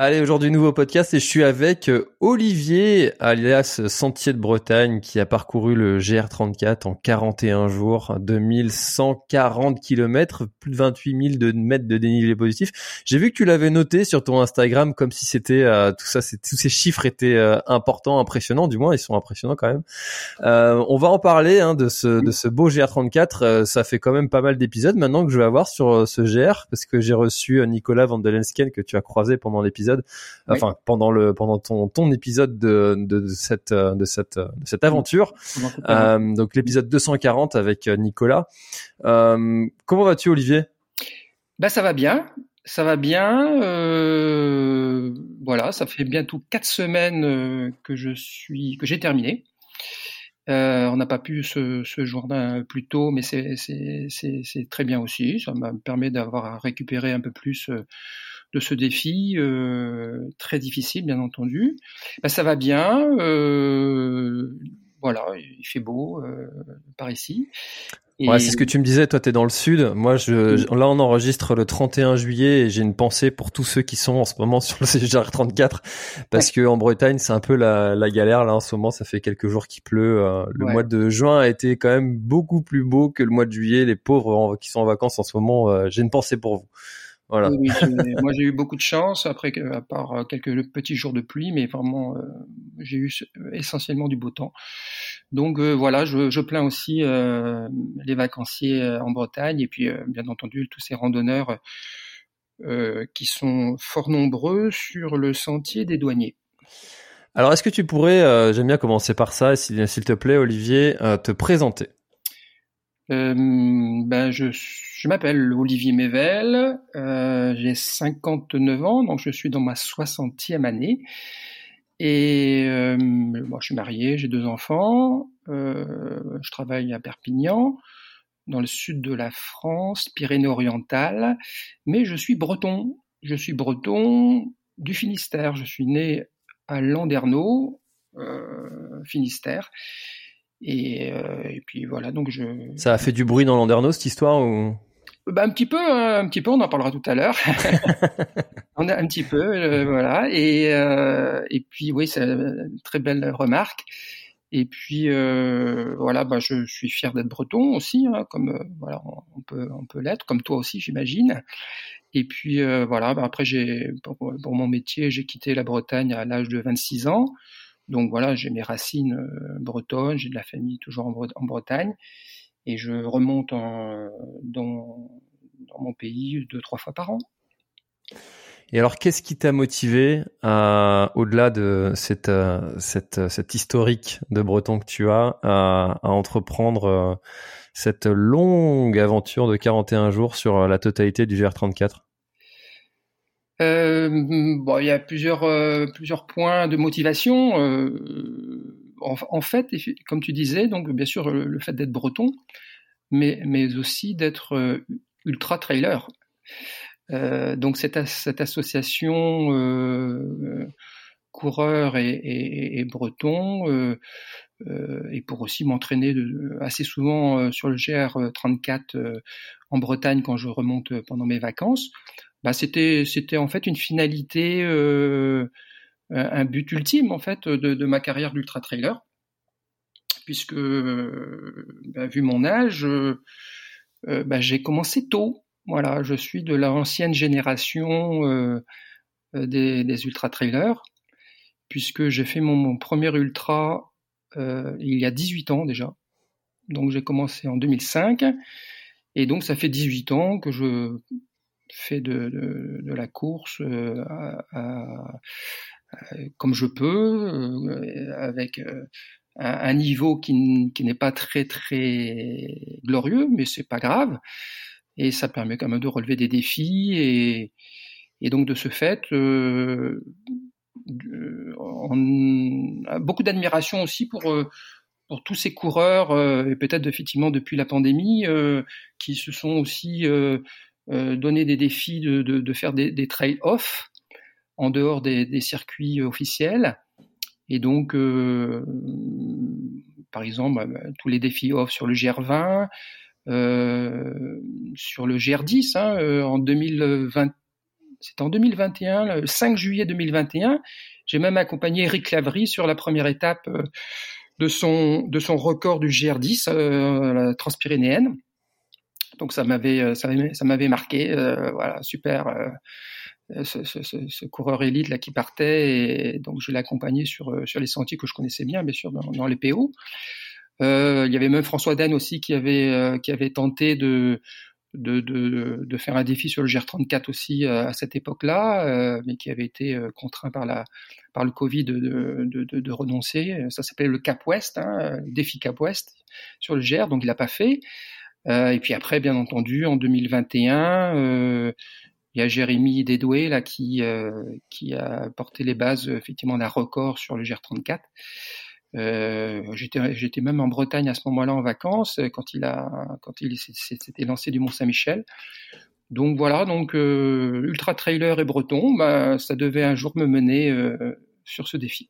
Allez, aujourd'hui, nouveau podcast et je suis avec euh, Olivier, alias Sentier de Bretagne, qui a parcouru le GR34 en 41 jours, 2140 km, plus de 28 000 de mètres de dénivelé positif. J'ai vu que tu l'avais noté sur ton Instagram comme si c'était euh, tout ça, tous ces chiffres étaient euh, importants, impressionnants, du moins ils sont impressionnants quand même. on va en parler hein, de ce de ce beau GR34. ça fait quand même pas mal d'épisodes maintenant que je vais avoir sur ce GR parce que j'ai reçu Nicolas Vandelensken que tu as croisé pendant l'épisode enfin pendant le pendant ton ton épisode de de, cette de cette de cette aventure. Euh, donc l'épisode 240 avec euh, Nicolas. Euh, comment vas-tu Olivier? Bah ça va bien. Ça va bien. Euh, voilà, ça fait bientôt quatre semaines que je suis que j'ai terminé. Euh, on n'a pas pu se, se joindre plus tôt, mais c'est très bien aussi. Ça me permet d'avoir récupéré un peu plus de ce défi euh, très difficile, bien entendu. Ben, ça va bien. Euh, voilà, il fait beau euh, par ici. Ouais, c'est ce que tu me disais. Toi, t'es dans le sud. Moi, je, là, on enregistre le 31 juillet et j'ai une pensée pour tous ceux qui sont en ce moment sur le CGR 34 parce que en Bretagne, c'est un peu la, la, galère. Là, en ce moment, ça fait quelques jours qu'il pleut. le mois de juin a été quand même beaucoup plus beau que le mois de juillet. Les pauvres qui sont en vacances en ce moment, j'ai une pensée pour vous. Voilà. Oui, moi j'ai eu beaucoup de chance, après à part euh, quelques petits jours de pluie, mais vraiment euh, j'ai eu essentiellement du beau temps. Donc euh, voilà, je, je, plains aussi les vacanciers en Bretagne et puis bien entendu tous ces randonneurs qui sont fort nombreux sur le sentier des douaniers. Alors est-ce que tu pourrais, j'aime bien commencer par ça, s'il te plaît Olivier, te présenter? Euh, ben je, m'appelle Olivier Mével, euh, j'ai 59 ans, donc je suis dans ma 60e année. Et euh, je suis marié, j'ai deux enfants, euh, je travaille à Perpignan, dans le sud de la France, Pyrénées-Orientales, mais je suis breton. Je suis breton du Finistère. Je suis né à Landerneau, Finistère. Et, euh, et, puis voilà, donc je. Ça a fait du bruit dans Landerneau cette histoire ou? Bah, un petit peu, hein, un petit peu. On en parlera tout à l'heure. on a un petit peu, euh, voilà. Et euh, et puis oui, c'est une très belle remarque. Et puis euh, voilà, bah, je suis fier d'être breton aussi, hein, comme voilà, on peut on peut l'être, comme toi aussi, j'imagine. Et puis voilà, bah, après j'ai pour, pour, mon métier, j'ai quitté la Bretagne à l'âge de 26 ans. Donc voilà, j'ai mes racines euh, bretonnes, j'ai de la famille toujours en, Bretagne, et je remonte dans, dans, mon pays deux, trois fois par an. Et alors, qu'est-ce qui t'a motivé, au-delà de cette, euh, historique de breton que tu as, à, entreprendre euh, cette longue aventure de 41 jours sur la totalité du GR34 euh, il y a plusieurs euh, points de motivation. Euh, en, fait, comme tu disais, donc bien sûr le, fait d'être breton, mais aussi d'être ultra trailer. donc cette association coureur et, et, et breton et pour aussi m'entraîner assez souvent sur le GR 34 en Bretagne quand je remonte pendant mes vacances bah, c'était c'était en fait une finalité, euh, un but ultime en fait de, ma carrière d'ultra trailer, puisque bah, vu mon âge, euh, bah, j'ai commencé tôt. Voilà, je suis de l'ancienne génération euh, des, des, ultra trailers, puisque j'ai fait mon, mon, premier ultra euh, il y a 18 ans déjà. Donc j'ai commencé en 2005. Et donc ça fait 18 ans que je fait de, la course euh, à, comme je peux, euh, avec euh, un, niveau qui, qui n'est pas très très glorieux, mais c'est pas grave. Et ça permet quand même de relever des défis et, et donc de ce fait, euh, on a beaucoup d'admiration aussi pour pour tous ces coureurs et peut-être effectivement depuis la pandémie qui se sont aussi euh, donner des défis de, faire des, des trail-off. en dehors des, circuits officiels. Et donc, par exemple, bah, tous les défis off sur le GR20, sur le GR10 hein, en 2020. C'est en 2021, le 5 juillet 2021. J'ai même accompagné Eric Lavry sur la première étape de son, record du GR10, euh, la transpyrénéenne. Donc ça m'avait, euh, ça m'avait marqué. Euh, voilà, super. Ce, ce, coureur élite là qui partait et donc je l'ai accompagné sur sur les sentiers que je connaissais bien bien sûr dans, les PO. Euh, il y avait même François Den aussi qui avait qui avait tenté de de, de, faire un défi sur le GR34 aussi à cette époque-là, euh, mais qui avait été contraint par la par le Covid de, de, renoncer. Ça s'appelait le Cap West, hein, défi Cap West sur le GR, donc il l'a pas fait. Euh, et puis après, bien entendu, en 2021, euh, il y a Jérémy Dédoué là qui euh, qui a porté les bases effectivement d'un record sur le GR34. Euh, j'étais, même en Bretagne à ce moment-là en vacances quand il a quand il s'était lancé du Mont Saint-Michel. Donc voilà, donc ultra trailer et breton, bah, ça devait un jour me mener sur ce défi.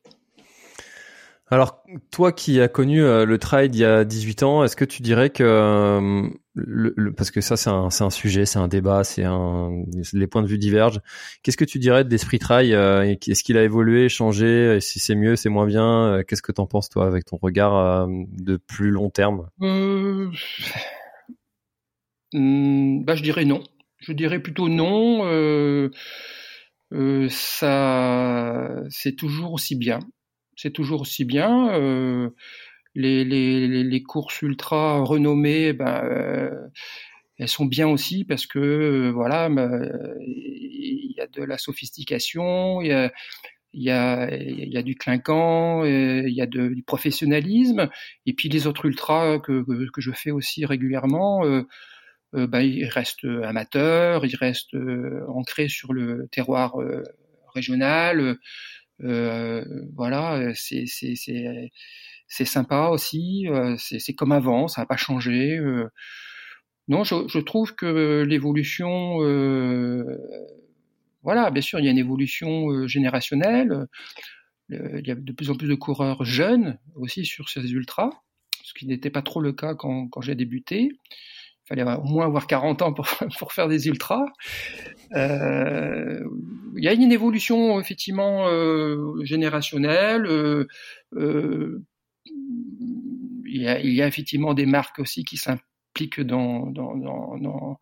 Alors, toi qui as connu euh, le trail il y a 18 ans, est-ce que tu dirais que, euh, parce que ça c'est un, sujet, c'est un débat, c'est un, les points de vue divergent. Qu'est-ce que tu dirais de l'esprit trail euh, Est-ce qu'il a évolué, changé et Si c'est mieux, c'est moins bien Qu'est-ce que t'en penses toi avec ton regard de plus long terme? Hmm, bah, Je dirais non. Je dirais plutôt non. Ça, c'est toujours aussi bien. C'est toujours aussi bien. Euh, les, courses ultra renommées, ben, euh, elles sont bien aussi parce que voilà, il y a de la sophistication, il y a, du clinquant, il y a du professionnalisme, et puis les autres ultras que, que, je fais aussi régulièrement. Euh, euh, bah, il reste amateur, il reste euh, ancré sur le terroir euh, régional. Voilà, c'est c'est sympa aussi. c'est comme avant, ça n'a pas changé. non, je, trouve que l'évolution, voilà, bien sûr, il y a une évolution générationnelle. il y a de plus en plus de coureurs jeunes aussi sur ces ultras, ce qui n'était pas trop le cas quand j'ai débuté fallait au moins avoir 40 ans pour, pour faire des ultras. Euh, il y a une évolution effectivement euh, générationnelle. Euh, il, y a, effectivement des marques aussi qui s'impliquent dans dans, dans,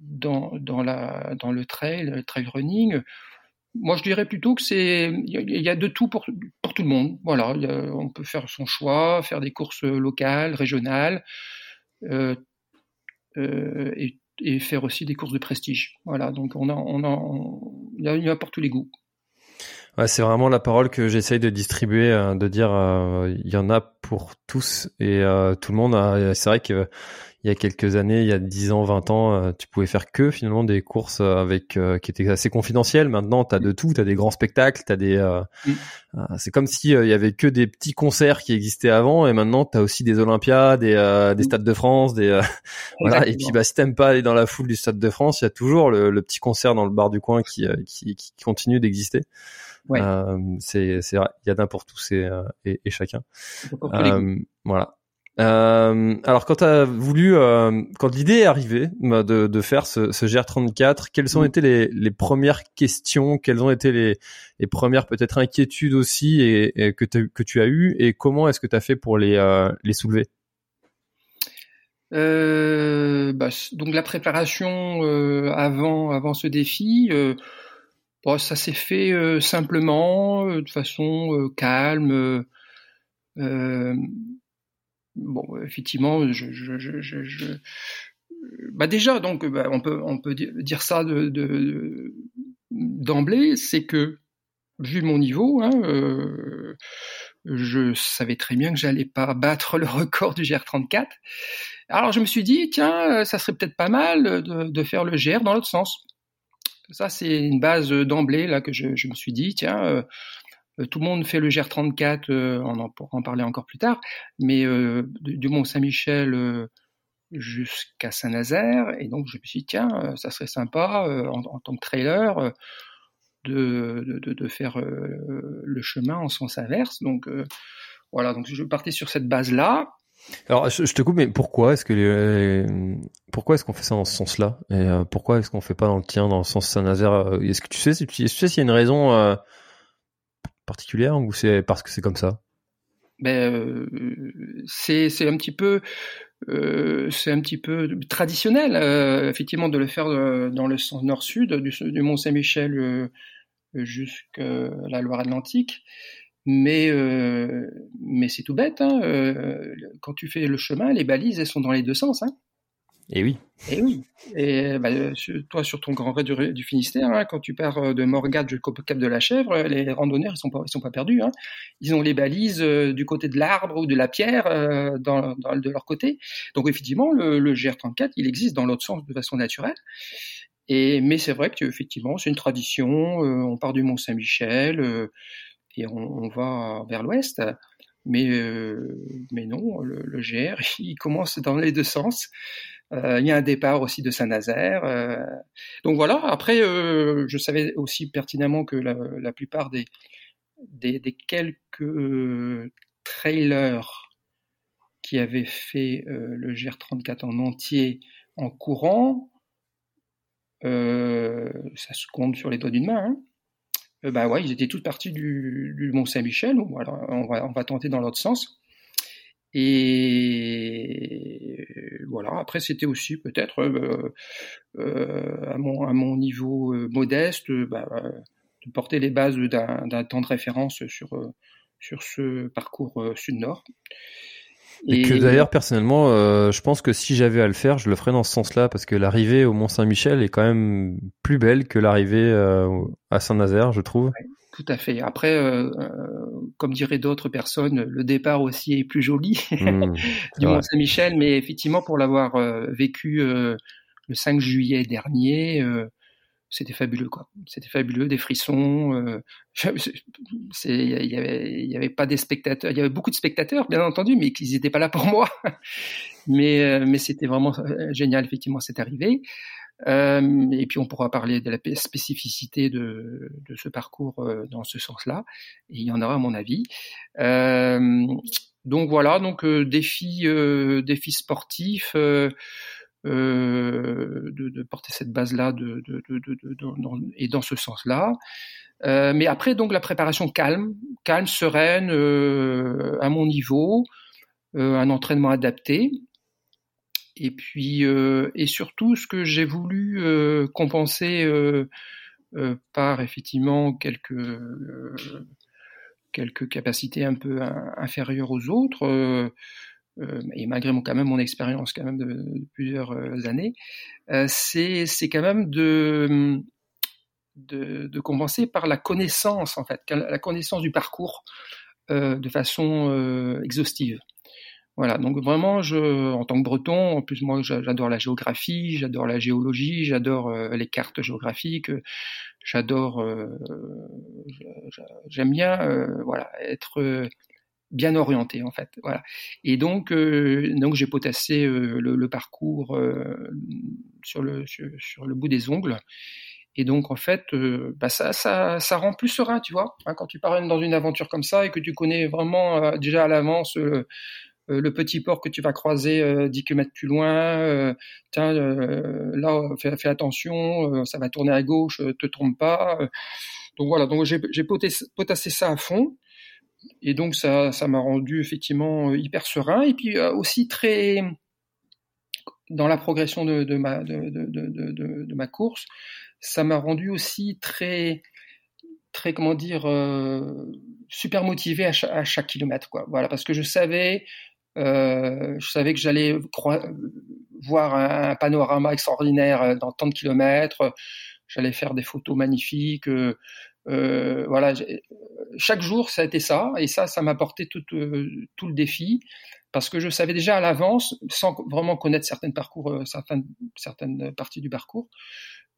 dans, dans, la, dans le trail, le trail running. Moi, je dirais plutôt que c'est il y, a de tout pour, pour tout le monde. Voilà, on peut faire son choix, faire des courses locales, régionales. Et, et, faire aussi des courses de prestige. Voilà, donc on a, on a, il y a, pour tous les goûts. C'est vraiment la parole que j'essaye de distribuer, euh, de dire euh, il y en a pour tous et tout le monde. C'est vrai que il y a quelques années, il y a 10 ans, 20 ans, euh, tu pouvais faire que finalement des courses euh, avec euh, qui étaient assez confidentielles. Maintenant, tu as de tout, tu as des grands spectacles, tu des c'est comme si il y avait que des petits concerts qui existaient avant et maintenant tu as aussi des Olympiades, des des stades de France, des voilà et puis bah si t'aimes pas aller dans la foule du stade de France, il y a toujours le, petit concert dans le bar du coin qui qui, qui continue d'exister. Ouais. c'est c'est il y a d'un pour tous et, et, et chacun. voilà. Euh, alors quand tu as voulu, euh, quand l'idée est arrivée bah, de, de faire ce, ce GR34, quelles ont mm. été les, les, premières questions, quelles ont été les, les premières peut-être inquiétudes aussi et, que, que tu as eues? Et comment est-ce que tu as fait pour les, euh, les soulever? Bah, donc la préparation avant avant ce défi, bon, ça s'est fait simplement, de façon calme. Euh, bon, effectivement, je, bah déjà, donc, bah, on peut, dire ça de, de, d'emblée, c'est que vu mon niveau, hein, euh, je savais très bien que j'allais pas battre le record du GR34. Alors je me suis dit, tiens, ça serait peut-être pas mal de, faire le GR dans l'autre sens. Ça, c'est une base d'emblée là que je, me suis dit, tiens, euh, euh, tout le monde fait le GR34, euh, on en pourra en parler encore plus tard, mais euh, du, Mont Saint-Michel jusqu'à Saint-Nazaire, et donc je me suis dit, tiens, ça serait sympa en, tant que trailer de, de, faire le chemin en sens inverse. Donc voilà, donc je partais sur cette base-là. Alors, je, te coupe, mais pourquoi est-ce que pourquoi est-ce qu'on fait ça dans ce sens-là? Et euh, pourquoi est-ce qu'on fait pas dans le tien, dans le sens Saint-Nazaire? Euh, Est-ce que tu sais, si tu, sais s'il y a une raison euh, particulière ou c'est parce que c'est comme ça? Ben, c'est c'est un petit peu c'est un petit peu traditionnel, effectivement, de le faire dans le sens nord-sud, du, Mont Saint-Michel jusqu'à la Loire-Atlantique. Mais, euh, mais c'est tout bête. Hein, euh, quand tu fais le chemin, les balises, elles sont dans les deux sens. Hein. Et oui. Et oui. Et bah, toi, sur ton grand raid du, Finistère, hein, quand tu pars euh, de Morgade jusqu'au Cap de la Chèvre, les randonneurs, ils sont pas, sont pas perdus. Hein. Ils ont les balises du côté de l'arbre ou de la pierre de leur côté. Donc effectivement, le, le GR34, il existe dans l'autre sens de façon naturelle. Et mais c'est vrai que effectivement, c'est une tradition. on part du Mont Saint-Michel et on, va vers l'ouest. Mais, euh, mais non, le, GR, il commence dans les deux sens. Euh, il y a un départ aussi de Saint-Nazaire. Euh. donc voilà, après, je savais aussi pertinemment que la, plupart des, quelques trailers qui avaient fait le GR34 en entier en courant, ça se compte sur les doigts d'une main. Hein. Euh, bah ouais, ils étaient tous partis du, Mont Saint-Michel. Voilà, on va, on va tenter dans l'autre sens. Et voilà. Après, c'était aussi peut-être euh, euh, à, mon, à mon niveau euh, modeste, euh, bah, de porter les bases d'un temps de référence sur sur ce parcours sud-nord. Et, que d'ailleurs personnellement, euh, je pense que si j'avais à le faire, je le ferais dans ce sens-là parce que l'arrivée au Mont Saint-Michel est quand même plus belle que l'arrivée euh, à Saint-Nazaire, je trouve. tout à fait. Après, euh, comme diraient d'autres personnes, le départ aussi est plus joli mmh, du Mont Saint-Michel, mais effectivement pour l'avoir vécu le 5 juillet dernier c'était fabuleux quoi. C'était fabuleux, des frissons. Il y avait, pas des spectateurs, il y avait beaucoup de spectateurs bien entendu, mais ils n'étaient pas là pour moi. mais euh, mais c'était vraiment euh, génial effectivement cette arrivée. Euh, et puis on pourra parler de la spécificité de, de ce parcours euh, dans ce sens-là. Et il y en aura à mon avis. donc voilà, donc défi défi sportif. Euh, de, porter cette base-là et dans ce sens-là. Euh, mais après, donc la préparation calme, calme, sereine, euh, à mon niveau, un entraînement adapté. Et puis, et surtout, ce que j'ai voulu compenser par effectivement quelques quelques capacités un peu inférieures aux autres et malgré mon, quand même mon expérience quand même de, plusieurs euh, années, euh, c'est quand même de, de, compenser par la connaissance en fait, la connaissance du parcours de façon exhaustive. Voilà, donc vraiment, en tant que breton, en plus moi j'adore la géographie, j'adore la géologie, j'adore les cartes géographiques, j'adore, j'aime bien, voilà, être bien orienté en fait. Voilà. Et donc, euh, donc j'ai potassé euh, le, parcours euh, sur, le, sur, le bout des ongles. Et donc en fait, bah ça, ça, ça rend plus serein, tu vois. Hein, quand tu pars dans une aventure comme ça et que tu connais vraiment déjà à l'avance le petit port que tu vas croiser 10 km plus loin, tiens, là, fais, fais attention, ça va tourner à gauche, te trompe pas. donc voilà, donc j'ai potassé ça à fond et donc ça, m'a rendu effectivement euh, hyper serein et puis euh, aussi très dans la progression de, ma course, ça m'a rendu aussi très très comment dire euh, super motivé à chaque, kilomètre quoi. Voilà parce que je savais je savais que j'allais voir un, panorama extraordinaire dans tant de kilomètres. J'allais faire des photos magnifiques. Voilà, chaque jour ça a été ça, et ça, ça m'a porté tout, euh, tout le défi parce que je savais déjà à l'avance, sans vraiment connaître certaines parcours, euh, certaines, certaines parties du parcours,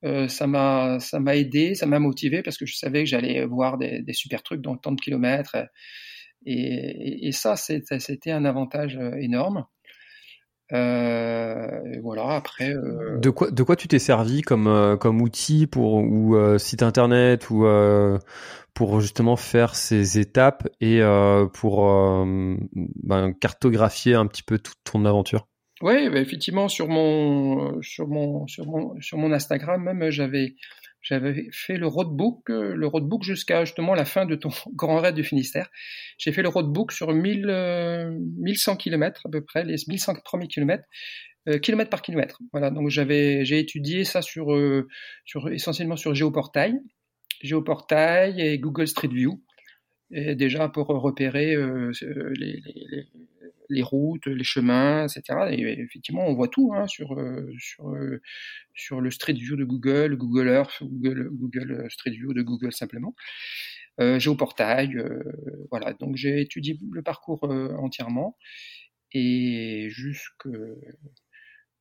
euh, ça m'a ça m'a aidé, ça m'a motivé parce que je savais que j'allais voir des, des, super trucs dans tant de kilomètres, et, et, et ça c'était un avantage énorme. Euh, voilà, après. Euh... De quoi, de quoi tu t'es servi comme euh, comme outil pour ou euh, site internet ou pour justement faire ces étapes et pour ben, cartographier un petit peu toute ton aventure? Oui, bah, effectivement sur mon sur mon sur mon sur mon Instagram même j'avais j'avais fait le roadbook, euh, le roadbook jusqu'à justement la fin de ton grand raid du Finistère. J'ai fait le roadbook sur 1000, 1100 km à peu près, les 1100 premiers kilomètres, euh, kilomètre par kilomètre. Voilà, donc j'avais, j'ai étudié ça sur, euh, sur essentiellement sur Géoportail, Géoportail et Google Street View. Et déjà pour repérer euh, les, les, les routes, les chemins, etc. Et effectivement, on voit tout hein, sur, euh, sur, euh, sur le Street View de Google, Google Earth, Google, Street View de Google simplement. Euh, Géoportail, euh, voilà. Donc j'ai étudié le parcours entièrement et jusque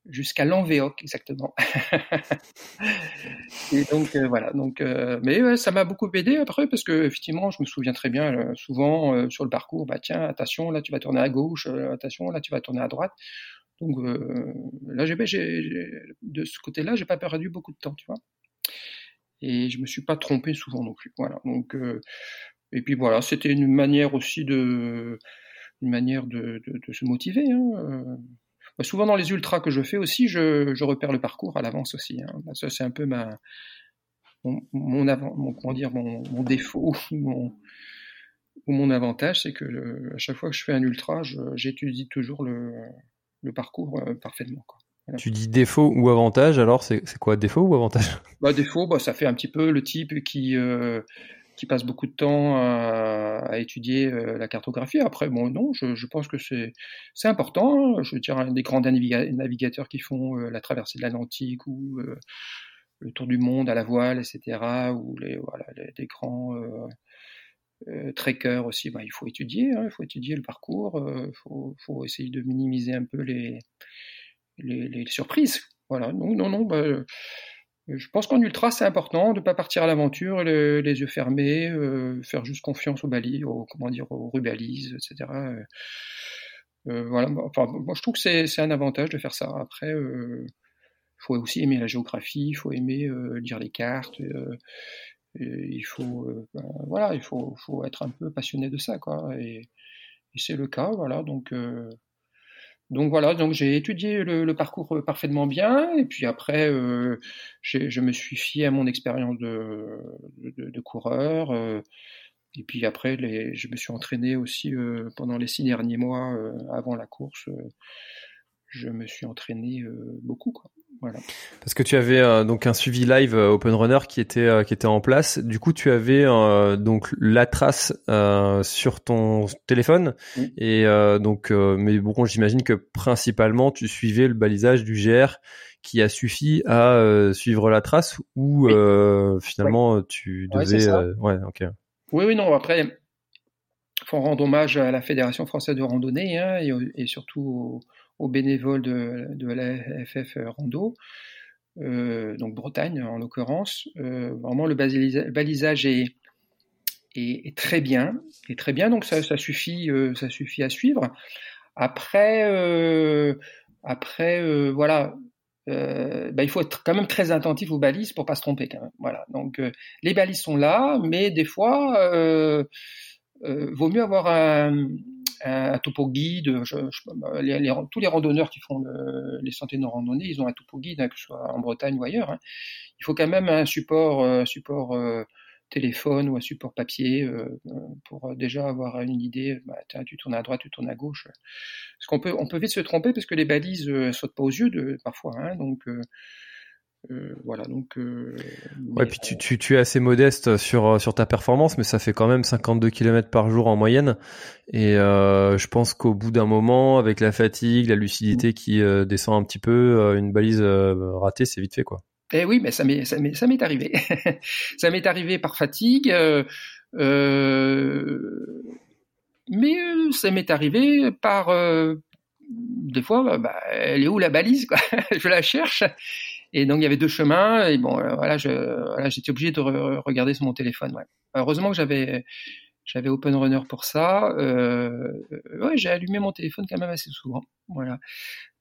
jusqu'à l'Envéoc exactement. et donc euh, voilà, donc euh, mais ça m'a beaucoup aidé après parce que effectivement, je me souviens très bien euh, souvent sur le parcours, bah tiens, attention, là tu vas tourner à gauche, attention, là tu vas tourner à droite. Donc là j'ai de ce côté-là, j'ai pas perdu beaucoup de temps, tu vois. Et je me suis pas trompé souvent non plus. Voilà. Donc et puis voilà, c'était une manière aussi de une manière de, de, se motiver. Hein, bah, souvent dans les ultras que je fais aussi, je, je repère le parcours à l'avance aussi. Hein. Bah, ça c'est un peu ma mon, mon, avant, mon comment dire mon, mon défaut ou mon avantage, c'est que à chaque fois que je fais un ultra, j'étudie toujours le, le parcours euh, parfaitement. Quoi. Tu dis défaut ou avantage, alors c'est quoi défaut ou avantage? Bah, Défaut, bah, ça fait un petit peu le type qui, euh, qui passe beaucoup de temps à, étudier euh, la cartographie. Après, bon, non, je, pense que c'est important. Je veux dire, des grands navigateurs qui font euh, la traversée de l'Atlantique ou euh, le tour du monde à la voile, etc., ou les des grands euh, trekkers aussi, bah, il faut étudier, hein, il faut étudier le parcours, il faut, essayer de minimiser un peu les, surprises. Voilà, non, non, non, bah, je pense qu'en ultra, c'est important de ne pas partir à l'aventure les, yeux fermés, euh, faire juste confiance aux balises, aux, comment dire, aux rubalises, etc. Euh, euh, voilà. Enfin, moi, je trouve que c'est un avantage de faire ça. Après, il euh, faut aussi aimer la géographie, il faut aimer euh, lire les cartes. il faut, ben, voilà, il faut, faut, être un peu passionné de ça, quoi. Et, et c'est le cas, voilà. Donc donc voilà, donc j'ai étudié le, parcours euh, parfaitement bien, et puis après, euh, je me suis fié à mon expérience de, coureur, euh, et puis après, les, je me suis entraîné aussi pendant les six derniers mois avant la course. Je me suis entraîné beaucoup, quoi. Voilà. Parce que tu avais euh, donc un suivi live euh, Open Runner qui était euh, qui était en place. Du coup, tu avais donc la trace sur ton téléphone oui. et donc mais bon, j'imagine que principalement tu suivais le balisage du GR qui a suffi à suivre la trace ou oui. finalement oui. tu devais ouais, OK. Oui oui non, après faut rendre hommage à la Fédération française de randonnée hein, et, et, surtout aux, aux bénévoles de, de la FF Rando, euh, donc Bretagne en l'occurrence. Euh, vraiment, le balisage est, très bien, est très bien, donc ça, suffit, euh, ça suffit à suivre. Après, après, voilà. Bah, il faut être quand même très attentif aux balises pour pas se tromper. Voilà. Donc les balises sont là, mais des fois, vaut mieux avoir un, un, topo guide. Tous les randonneurs qui font le, les sentiers de randonnée, ils ont un topo guide, hein, que ce soit en Bretagne ou ailleurs. Hein. Il faut quand même un support, euh, support euh, téléphone ou un support papier euh, pour déjà avoir une idée. Bah, tu tournes à droite, tu tournes à gauche. Parce qu'on peut, on peut vite se tromper parce que les balises euh, sautent pas aux yeux parfois. Hein, donc euh, euh, voilà, donc. Euh, ouais, puis tu, tu, tu, es assez modeste sur sur ta performance, mais ça fait quand même 52 km par jour en moyenne. Et euh, je pense qu'au bout d'un moment, avec la fatigue, la lucidité qui euh, descend un petit peu, euh, une balise ratée, c'est vite fait, quoi. Eh oui, mais ça m'est ça m'est ça m'est arrivé. ça m'est arrivé par fatigue. mais ça m'est arrivé par des fois, bah, elle est où la balise quoi? Je la cherche et donc il y avait deux chemins et bon euh, voilà j'étais obligé de re regarder sur mon téléphone. Heureusement que j'avais j'avais Open Runner pour ça. Euh, j'ai allumé mon téléphone quand même assez souvent. Voilà.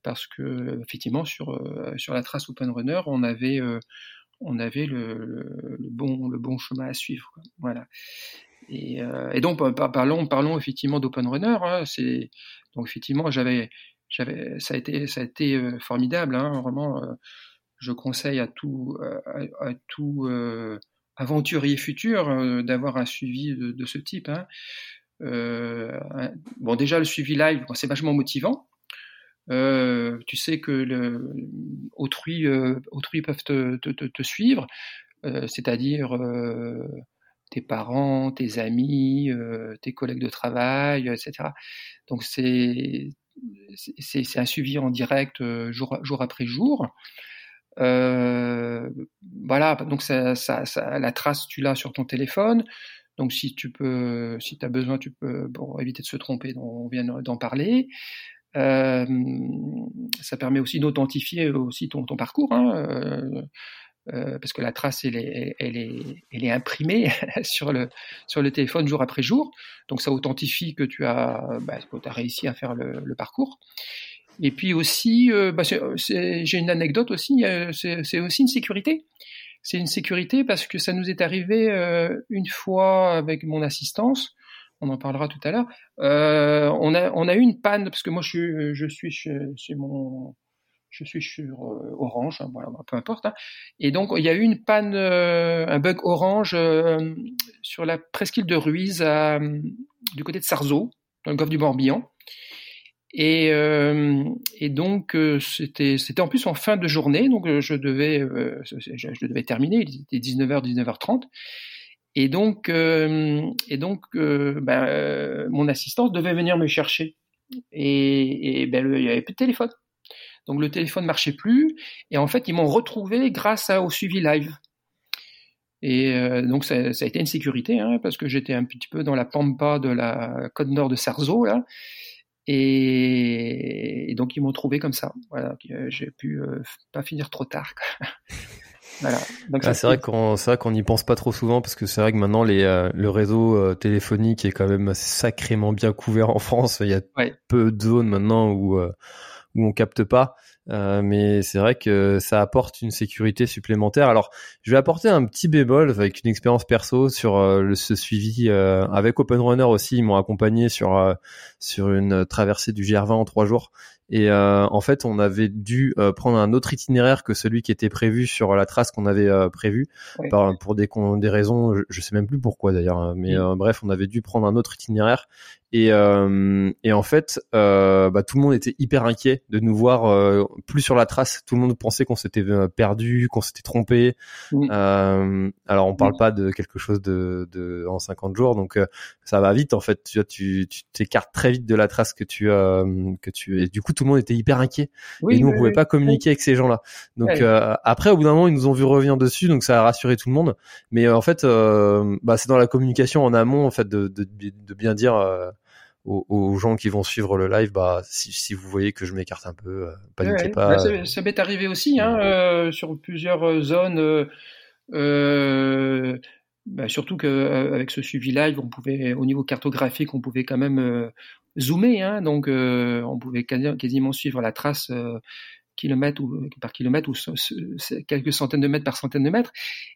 parce que effectivement sur sur la trace Open Runner, on avait on avait le, bon le bon chemin à suivre. Voilà. Et, donc parlons parlons effectivement d'Open Runner. Hein, donc effectivement j'avais j'avais ça a été ça a été formidable. Hein, vraiment, je conseille à tout à tout aventurier futur euh, d'avoir un suivi de, ce type. Hein. Euh, bon, déjà le suivi live, c'est vachement motivant. Euh, tu sais que autrui, peuvent te, suivre, c'est-à-dire tes parents, tes amis, tes collègues de travail, etc. Donc c'est un suivi en direct jour après jour. Euh, voilà, donc ça, ça, ça, la trace, tu l'as sur ton téléphone. Donc si tu peux, si tu as besoin, tu peux, éviter de se tromper, on vient d'en parler. Euh, ça permet aussi d'authentifier aussi ton, ton parcours, hein, euh, euh, parce que la trace, elle est, elle est, elle est imprimée sur le, sur le téléphone jour après jour. Donc ça authentifie que tu as, bah, que as réussi à faire le, le parcours. Et puis aussi, euh, bah j'ai une anecdote aussi, c'est aussi une sécurité. C'est une sécurité parce que ça nous est arrivé euh, une fois avec mon assistance, on en parlera tout à l'heure. Euh, on, a, on a eu une panne, parce que moi je suis, je suis chez, mon, je suis sur Orange, hein, voilà, peu importe. Hein. Et donc il y a eu une panne, un bug Orange sur la presqu'île de Ruiz, du côté de Sarzeau, dans le golfe du Morbihan. Et, euh, et donc euh, c'était c'était en plus en fin de journée, donc euh, je devais euh, je, devais terminer, il était 19h 19h30. Et donc et donc ben, mon assistante devait venir me chercher. Et, ben, il y avait plus de téléphone. Donc le téléphone marchait plus et en fait ils m'ont retrouvé grâce au suivi live. Et donc ça, ça, a été une sécurité hein, parce que j'étais un petit peu dans la pampa de la côte nord de Sarzeau là et, donc ils m'ont trouvé comme ça. Voilà, euh, j'ai pu euh, pas finir trop tard. voilà. Ah, c'est vrai qu'on c'est vrai qu'on n'y pense pas trop souvent parce que c'est vrai que maintenant les euh, le réseau téléphonique est quand même sacrément bien couvert en France. Il y a peu de zones maintenant où où on capte pas. Euh, mais c'est vrai que ça apporte une sécurité supplémentaire. Alors, je vais apporter un petit bémol avec une expérience perso sur euh, le, ce suivi euh, avec Open Runner aussi. Ils m'ont accompagné sur sur une traversée du GR20 en trois jours. Et en fait, on avait dû prendre un autre itinéraire que celui qui était prévu sur la trace qu'on avait prévu pour des, des raisons, je, sais même plus pourquoi d'ailleurs. Hein, mais bref, on avait dû prendre un autre itinéraire et, euh, et en fait, euh, bah, tout le monde était hyper inquiet de nous voir euh, plus sur la trace. Tout le monde pensait qu'on s'était euh, perdu, qu'on s'était trompé. Euh, alors, on parle pas de quelque chose de, de en 50 jours, donc euh, ça va vite en fait. Tu tu tu t'écartes très vite de la trace que tu que tu et du coup tout le monde était hyper inquiet. et nous on pouvait pas communiquer avec ces gens-là. Donc après, au bout d'un moment, ils nous ont vu revenir dessus, donc ça a rassuré tout le monde. Mais en fait, bah, c'est dans la communication en amont en fait de, de, de bien dire aux, gens qui vont suivre le live, bah, si, si vous voyez que je m'écarte un peu, euh, paniquez pas. Bah, ça, m'est arrivé aussi hein, euh, sur plusieurs euh, zones. Euh, bah, surtout qu'avec ce suivi live, on pouvait, au niveau cartographique, on pouvait quand même zoomer, hein, donc on pouvait quasiment suivre la trace kilomètre ou par kilomètre ou quelques centaines de mètres par centaines de mètres.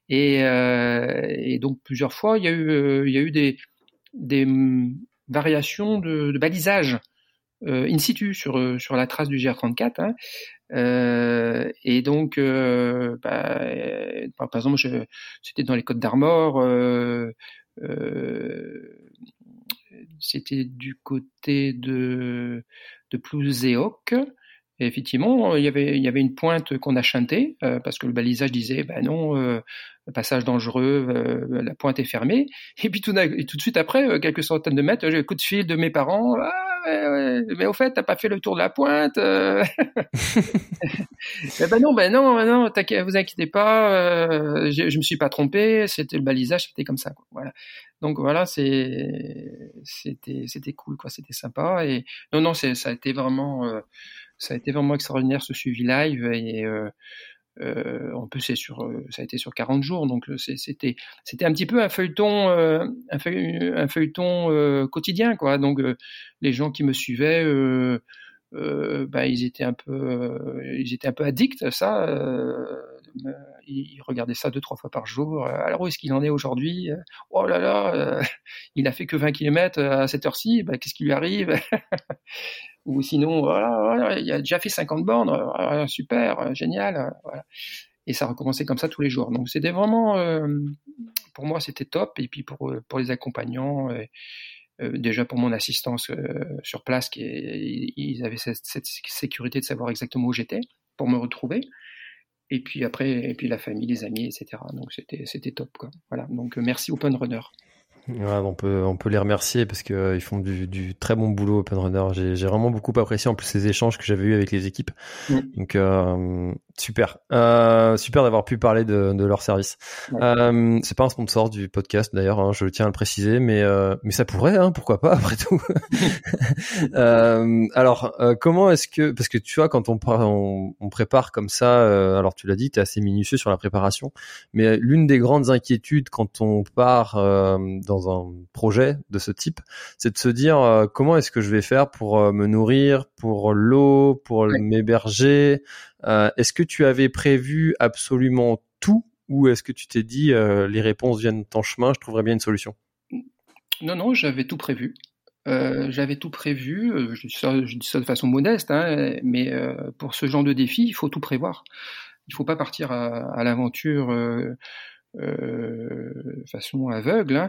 Et, et donc plusieurs fois, il y a eu, il y a eu des, des variation de, balisage euh, in situ sur, euh, sur la trace du GR34. Hein. Euh, et donc, bah, par exemple, c'était dans les Côtes d'Armor, c'était du côté de, de et effectivement, il y avait, il y avait une pointe qu'on a chantée, euh, parce que le balisage disait, ben non, euh, passage dangereux, euh, la pointe est fermée. Et puis tout, tout de suite après, quelques centaines de mètres, j'ai un coup de fil de mes parents. Ah, mais au fait, t'as pas fait le tour de la pointe. ben non, ben non, non, vous inquiétez pas, je, je me suis pas trompé, c'était le balisage, c'était comme ça. Quoi. Voilà. Donc voilà, c'était, c'était cool, quoi, c'était sympa. Et non, non, ça a été vraiment ça a été vraiment extraordinaire ce suivi live et euh, euh, en plus c'est sur euh, ça a été sur 40 jours donc c'était c'était un petit peu un feuilleton un, feuilleton, un feuilleton quotidien quoi donc les gens qui me suivaient bah, ils étaient un peu, ils étaient un peu addicts à ça. ils regardaient ça deux trois fois par jour. Alors où est-ce qu'il en est aujourd'hui Oh là là, il a fait que 20 km à cette heure-ci. Bah, qu'est-ce qui lui arrive? Ou sinon, il a déjà fait 50 bornes. super, génial. Voilà et ça recommençait comme ça tous les jours. Donc c'était vraiment, euh, pour moi, c'était top. Et puis pour, euh, pour les accompagnants, euh, déjà pour mon assistance sur place, qui, ils avaient cette, cette, sécurité de savoir exactement où j'étais pour me retrouver. Et puis après, et puis la famille, les amis, etc. Donc c'était c'était top quoi. Voilà. Donc merci Open Runner. Ouais, on peut on peut les remercier parce que euh, ils font du, du, très bon boulot Open Runner. J'ai, j'ai vraiment beaucoup apprécié en plus ces échanges que j'avais eu avec les équipes. Mm. Donc euh, super, euh, super d'avoir pu parler de, de leur service. Euh, c'est pas un sponsor du podcast d'ailleurs, hein, je tiens à le préciser, mais euh, mais ça pourrait, hein, pourquoi pas après tout. Euh, alors comment est-ce que parce que tu vois quand on, on, on prépare comme ça, alors tu l'as dit, tu es assez minutieux sur la préparation, mais l'une des grandes inquiétudes quand on part dans dans un projet de ce type, c'est de se dire euh, comment est-ce que je vais faire pour me nourrir, pour l'eau, pour m'héberger. Euh, est-ce que tu avais prévu absolument tout ou est-ce que tu t'es dit les réponses viennent en chemin, je trouverai bien une solution? Non, non, j'avais tout prévu. j'avais tout prévu, je dis, ça, de façon modeste, hein, mais pour ce genre de défi, il faut tout prévoir. Il ne faut pas partir à, l'aventure de façon aveugle. Hein.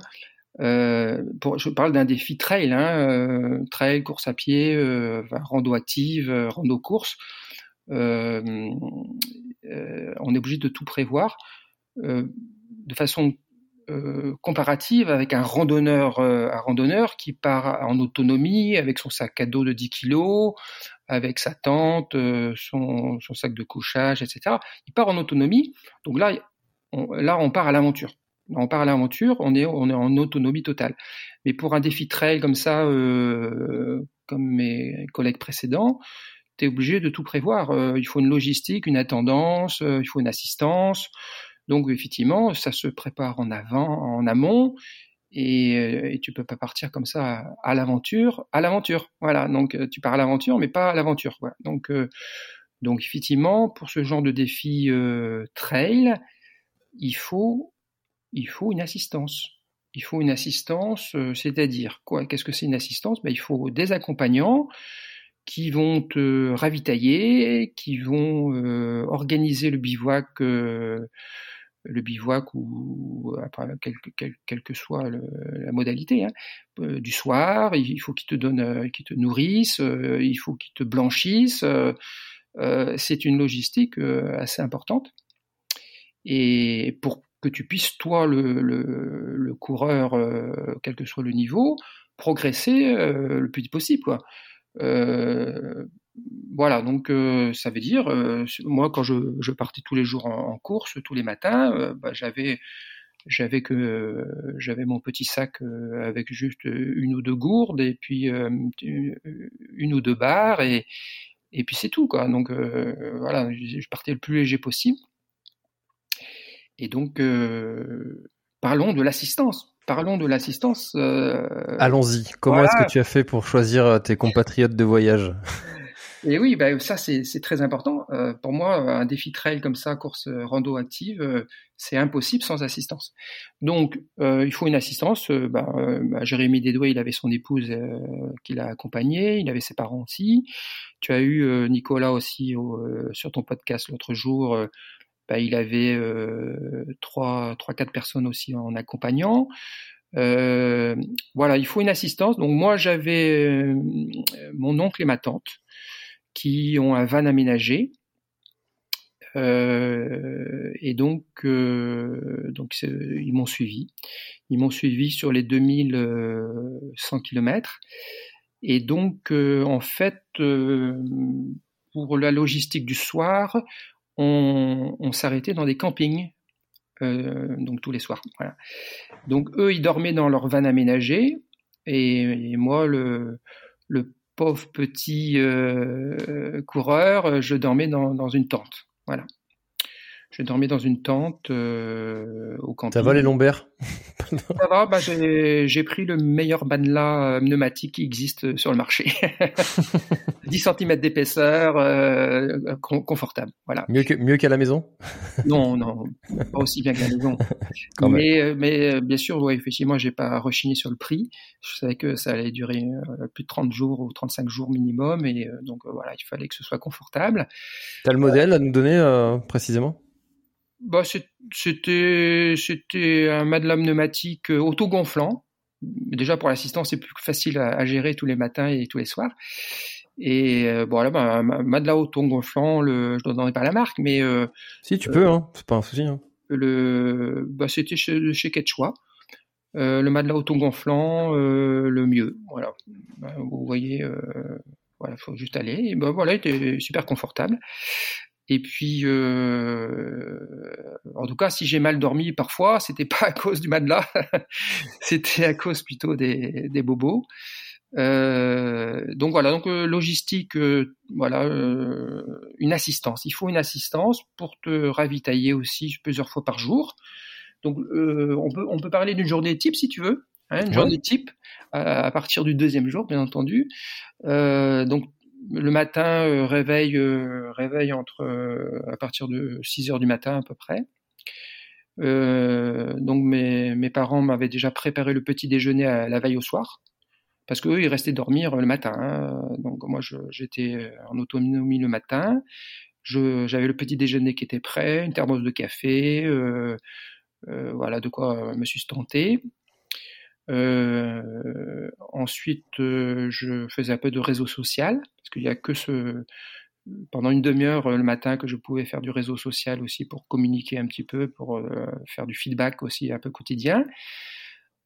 Euh, je parle d'un défi trail, hein, euh, trail, course à pied, euh, rando active, euh, rando course. Euh, on est obligé de tout prévoir de façon comparative avec un randonneur, qui part en autonomie avec son sac à dos de 10 kg, avec sa tente, son, sac de couchage, etc. Il part en autonomie. Donc là, on, part à l'aventure on part à l'aventure, on est, on est en autonomie totale. Mais pour un défi trail comme ça, euh, comme mes collègues précédents, tu es obligé de tout prévoir. Euh, il faut une logistique, une attendance, euh, il faut une assistance. Donc effectivement, ça se prépare en avant, en amont, et, et tu peux pas partir comme ça à, l'aventure, à l'aventure. Voilà. Donc tu pars à l'aventure, mais pas à l'aventure. Donc donc effectivement, pour ce genre de défi trail, il faut il faut une assistance. Il faut une assistance, euh, c'est-à-dire quoi? Qu'est-ce que c'est une assistance? Ben, Il faut des accompagnants qui vont te ravitailler, qui vont euh, organiser le bivouac, euh, le bivouac ou quelle, que soit la modalité hein, du soir. Il faut qu'ils te donnent, qu'ils te nourrissent, il faut qu'ils te blanchissent. c'est une logistique assez importante. Et pour que tu puisses, toi, le, le, coureur, euh, quel que soit le niveau, progresser euh, le plus vite possible. Euh, voilà, donc ça veut dire, moi, quand je, partais tous les jours en, course, tous les matins, bah, j'avais j'avais que j'avais mon petit sac avec juste une ou deux gourdes et puis une ou deux barres et et puis c'est tout quoi donc voilà je partais le plus léger possible et donc, euh, parlons de l'assistance. Parlons de l'assistance. Euh, Allons-y. Comment est-ce que tu as fait pour choisir euh, tes compatriotes de voyage? Et oui, bah, ça c'est très important. pour moi, un défi trail comme ça, course rando active, c'est impossible sans assistance. Donc, il faut une assistance. Bah, bah, Jérémy Desdoué, il avait son épouse qui l'a accompagné, il avait ses parents aussi. Tu as eu Nicolas aussi sur ton podcast l'autre jour bah, il avait euh, trois, trois, quatre personnes aussi en accompagnant. Euh, voilà, il faut une assistance. Donc moi, j'avais euh, mon oncle et ma tante qui ont un van aménagé. Et donc, donc ils m'ont suivi. Ils m'ont suivi sur les 2100 km. Et donc, en fait, pour la logistique du soir, on, s'arrêtait dans des campings, euh, donc tous les soirs. Donc eux, ils dormaient dans leur van aménagé, et, moi, le, pauvre petit euh, coureur, je dormais dans, une tente. Voilà. Je dormais dans une tente euh, au camping. Ça va les lombaires Ça va, bah, j'ai pris le meilleur bandelas pneumatique qui existe sur le marché. 10 cm d'épaisseur, euh, confortable. Voilà. Mieux que mieux qu'à la maison? Non, non, pas aussi bien qu'à la maison. mais, euh, mais euh, bien sûr, ouais, effectivement, j'ai pas rechigné sur le prix. Je savais que ça allait durer euh, plus de 30 jours ou 35 jours minimum, et donc voilà, il fallait que ce soit confortable. T'as le modèle à nous donner précisément? Bah, c'était c'était un matelas pneumatique euh, auto-gonflant. Déjà pour l'assistance, c'est plus facile à, gérer tous les matins et tous les soirs. Et euh, bon là, bah, auto-gonflant, le, je ne donnerai pas la marque, mais euh, si tu peux, hein, c'est pas un souci. Hein. Le, bah, c'était chez, chez Quechua. Euh, le matelas auto-gonflant, le mieux. Voilà, bah, vous voyez, voilà, faut juste aller. Et bah, voilà, il était super confortable. Et puis, euh, en tout cas, si j'ai mal dormi parfois, c'était pas à cause du matelas, c'était à cause plutôt des, des bobos. Euh, donc voilà, donc euh, logistique, euh, voilà, euh, une assistance. Il faut une assistance pour te ravitailler aussi plusieurs fois par jour. Donc on peut on peut parler d'une journée type si tu veux, hein, une journée type à, partir du deuxième jour, bien entendu. donc le matin, euh, réveil, euh, réveil entre euh, à partir de 6 heures du matin à peu près. donc mes, parents m'avaient déjà préparé le petit déjeuner à la veille au soir, parce qu'eux ils restaient dormir le matin. Hein. Donc moi j'étais en autonomie le matin. J'avais le petit déjeuner qui était prêt, une thermos de café, euh, voilà de quoi me sustenter. Euh, ensuite, euh, je faisais un peu de réseau social, parce qu'il n'y a que ce, pendant une demi-heure le matin que je pouvais faire du réseau social aussi pour communiquer un petit peu, pour euh, faire du feedback aussi un peu quotidien.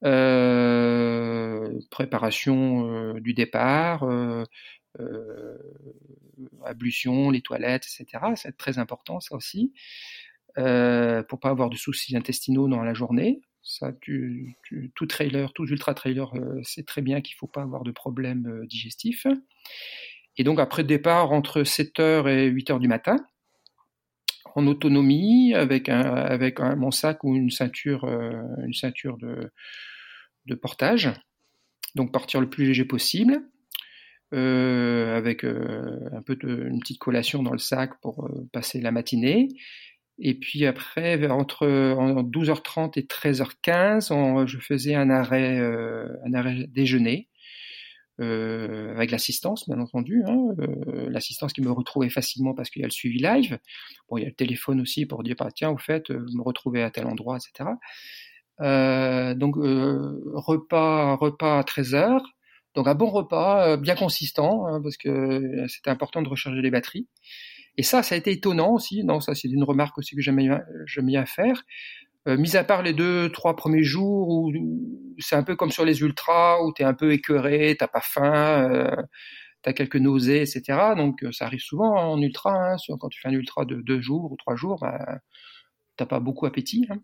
Euh, préparation du départ, ablution, les toilettes, etc. C'est très important ça aussi, pour pas avoir de soucis intestinaux dans la journée. Tout trailer, ultra trailer euh, sait très bien qu'il ne faut pas avoir de problème euh, digestif. Et donc après départ entre 7h et 8h du matin, en autonomie, avec, un, avec un, mon sac ou une ceinture, euh, une ceinture de, portage. Donc partir le plus léger possible, avec un peu une petite collation dans le sac pour passer la matinée. Et puis après, entre 12h30 et 13h15, je faisais un arrêt, euh, un arrêt déjeuner. Euh, avec l'assistance, bien entendu, hein, euh, l'assistance qui me retrouvait facilement parce qu'il y a le suivi live. Bon, il y a le téléphone aussi pour dire, bah, tiens, au fait, vous me retrouvez à tel endroit, etc. donc, repas, repas à 13h. Donc, un bon repas, bien consistant, hein, parce que c'était important de recharger les batteries. Et ça, ça a été étonnant aussi. Non, ça c'est une remarque aussi que j'aime bien, faire. Euh, mis à part les deux, trois premiers jours où, c'est un peu comme sur les ultras, où tu es un peu écœuré, t'as pas faim, euh, tu as quelques nausées, etc. Donc euh, ça arrive souvent hein, en ultra. Hein, quand tu fais un ultra de deux jours ou trois jours, bah, t'as pas beaucoup appétit. Hein.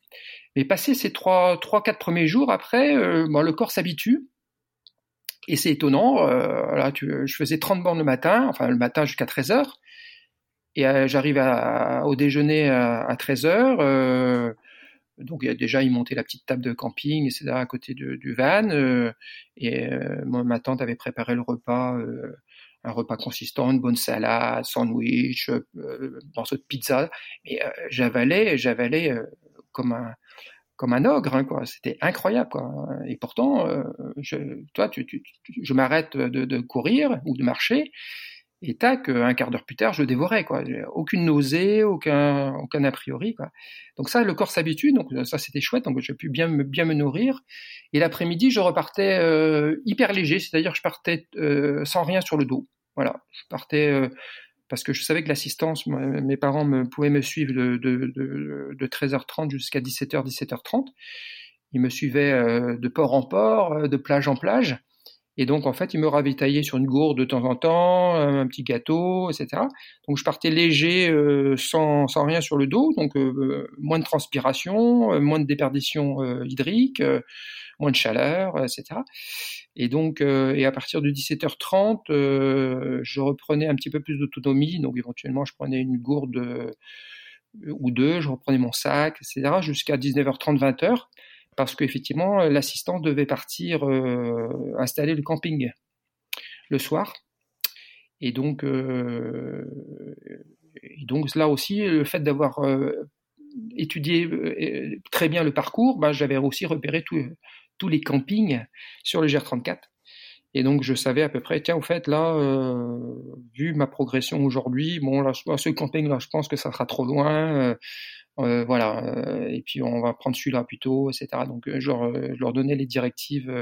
Mais passer ces trois, trois, quatre premiers jours après, euh, le corps s'habitue. Et c'est étonnant. Là, je faisais 30 bornes le matin, enfin le matin jusqu'à 13 heures. Et euh, j'arrive au déjeuner à, 13h. Euh, donc déjà, il montait la petite table de camping, etc., à côté du van. Euh, et ma tante avait préparé le repas, un repas consistant, une bonne salade, sandwich, morceau de pizza. Et j'avalais, j'avalais comme un comme un ogre, hein, quoi. C'était incroyable, quoi. Et pourtant, je, toi, tu, je m'arrête de, courir ou de marcher, et tac, un quart d'heure plus tard, je dévorais, quoi. Aucune nausée, aucun, aucun a priori, quoi. Donc ça, le corps s'habitue, donc ça c'était chouette, donc j'ai pu bien me, bien me nourrir. Et l'après-midi, je repartais euh, hyper léger, c'est-à-dire je partais euh, sans rien sur le dos. Voilà, je partais euh, parce que je savais que l'assistance, mes parents me, pouvaient me suivre de, de, de, de 13h30 jusqu'à 17h, 17h30. Ils me suivaient de port en port, de plage en plage. Et donc, en fait, il me ravitaillait sur une gourde de temps en temps, un petit gâteau, etc. Donc, je partais léger, euh, sans, sans, rien sur le dos, donc euh, moins de transpiration, euh, moins de déperdition hydrique, moins de chaleur, etc. Et donc, et à partir de 17h30, je reprenais un petit peu plus d'autonomie. Donc, éventuellement, je prenais une gourde ou deux, je reprenais mon sac, etc. jusqu'à 19h30, 20h, parce qu'effectivement, l'assistant devait partir installer le camping le soir. Et donc, et donc là aussi, le fait d'avoir étudié très bien le parcours, bah, j'avais aussi repéré tous les campings sur le GR34. Et donc je savais à peu près, tiens, au fait, là, euh, vu ma progression aujourd'hui, bon, là, ce camping, là, je pense que ça sera trop loin. Euh, euh, voilà, et puis on va prendre celui-là plutôt, etc. Donc je leur, je leur donnais les directives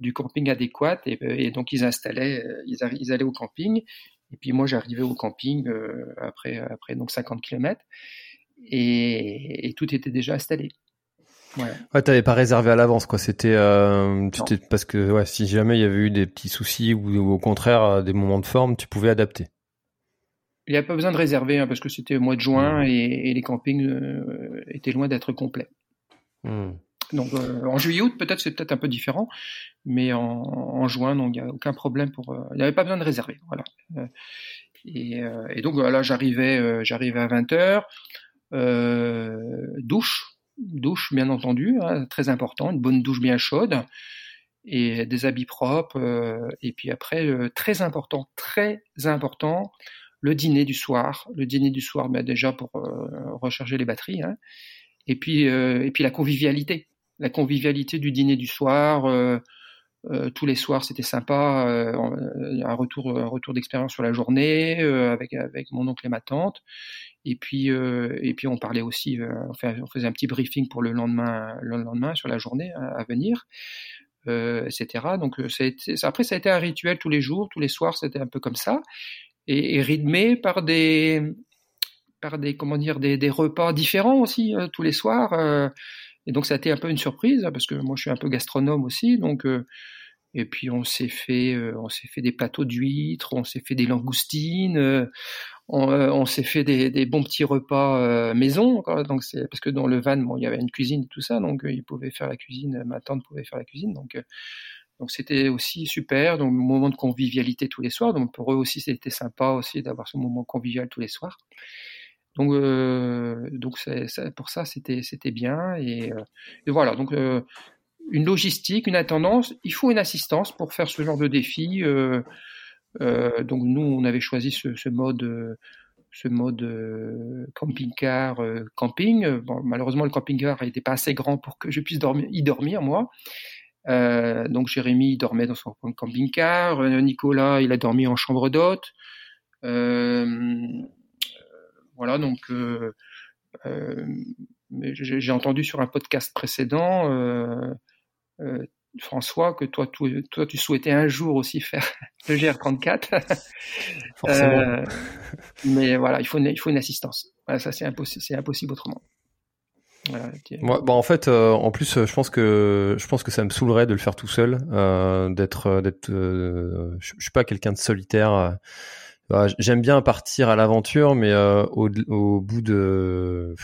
du camping adéquat, et, donc ils installaient, ils, ils, allaient au camping, et puis moi j'arrivais au camping après, après donc 50 km, et, et tout était déjà installé. Ouais. ouais t'avais pas réservé à l'avance, quoi. C'était, euh, parce que ouais, si jamais il y avait eu des petits soucis ou, au contraire euh, des moments de forme, tu pouvais adapter. Il n'y a pas besoin de réserver hein, parce que c'était au mois de juin mmh. et, les campings euh, étaient loin d'être complets. Mmh. Donc euh, en juillet-août, peut-être c'est peut-être un peu différent, mais en, en juin, il n'y a aucun problème pour. Euh, il n'y avait pas besoin de réserver, voilà. Et, et, donc là, j'arrivais, j'arrivais à 20 heures, douche, douche bien entendu, hein, très important, une bonne douche bien chaude et des habits propres. Et puis après, très important, très important, le dîner du soir. Le dîner du soir, ben déjà pour euh, recharger les batteries. Hein. Et puis et puis la convivialité, la convivialité du dîner du soir. tous les soirs, c'était sympa. un retour, un retour d'expérience sur la journée avec avec mon oncle et ma tante. Et puis, euh, et puis on parlait aussi, euh, on, faisait un petit briefing pour le lendemain, le lendemain sur la journée à, venir, euh, etc. Donc ça après, ça a été un rituel tous les jours, tous les soirs, c'était un peu comme ça, et, rythmé par des, par des, comment dire, des, des repas différents aussi tous les soirs. et donc ça a été un peu une surprise parce que moi je suis un peu gastronome aussi, donc et puis on s'est fait, on s'est fait des plateaux d'huîtres, on s'est fait des langoustines, euh, on, s'est fait des, bons petits repas euh, maison, donc c'est parce que dans le van, bon, il y avait une cuisine et tout ça, donc euh, il pouvait faire la cuisine, ma tante pouvait faire la cuisine, donc donc c'était aussi super, donc moment de convivialité tous les soirs, donc pour eux aussi c'était sympa aussi d'avoir ce moment convivial tous les soirs. Donc donc c'est, pour ça c'était c'était bien et, et voilà donc une logistique, une attendance, il faut une assistance pour faire ce genre de défi. Euh, donc nous, on avait choisi ce, mode ce mode euh, camping-car camping. Malheureusement, le camping-car n'était pas assez grand pour que je puisse y dormir, moi. Euh, donc Jérémy dormait dans son camping-car. Nicolas, il a dormi en chambre d'hôte. voilà, donc j'ai entendu sur un podcast précédent François, que toi, toi, tu souhaitais un jour aussi faire le GR34. euh, mais voilà, il faut une, il faut une assistance. Voilà, ça, c'est impossible, c'est impossible autrement. Voilà, bon, en fait, euh, en plus, je pense que je pense que ça me saoulerait de le faire tout seul, euh, d'être, euh, d'être. je, je suis pas quelqu'un de solitaire. Bah, j'aime bien partir à l'aventure, mais au, au bout de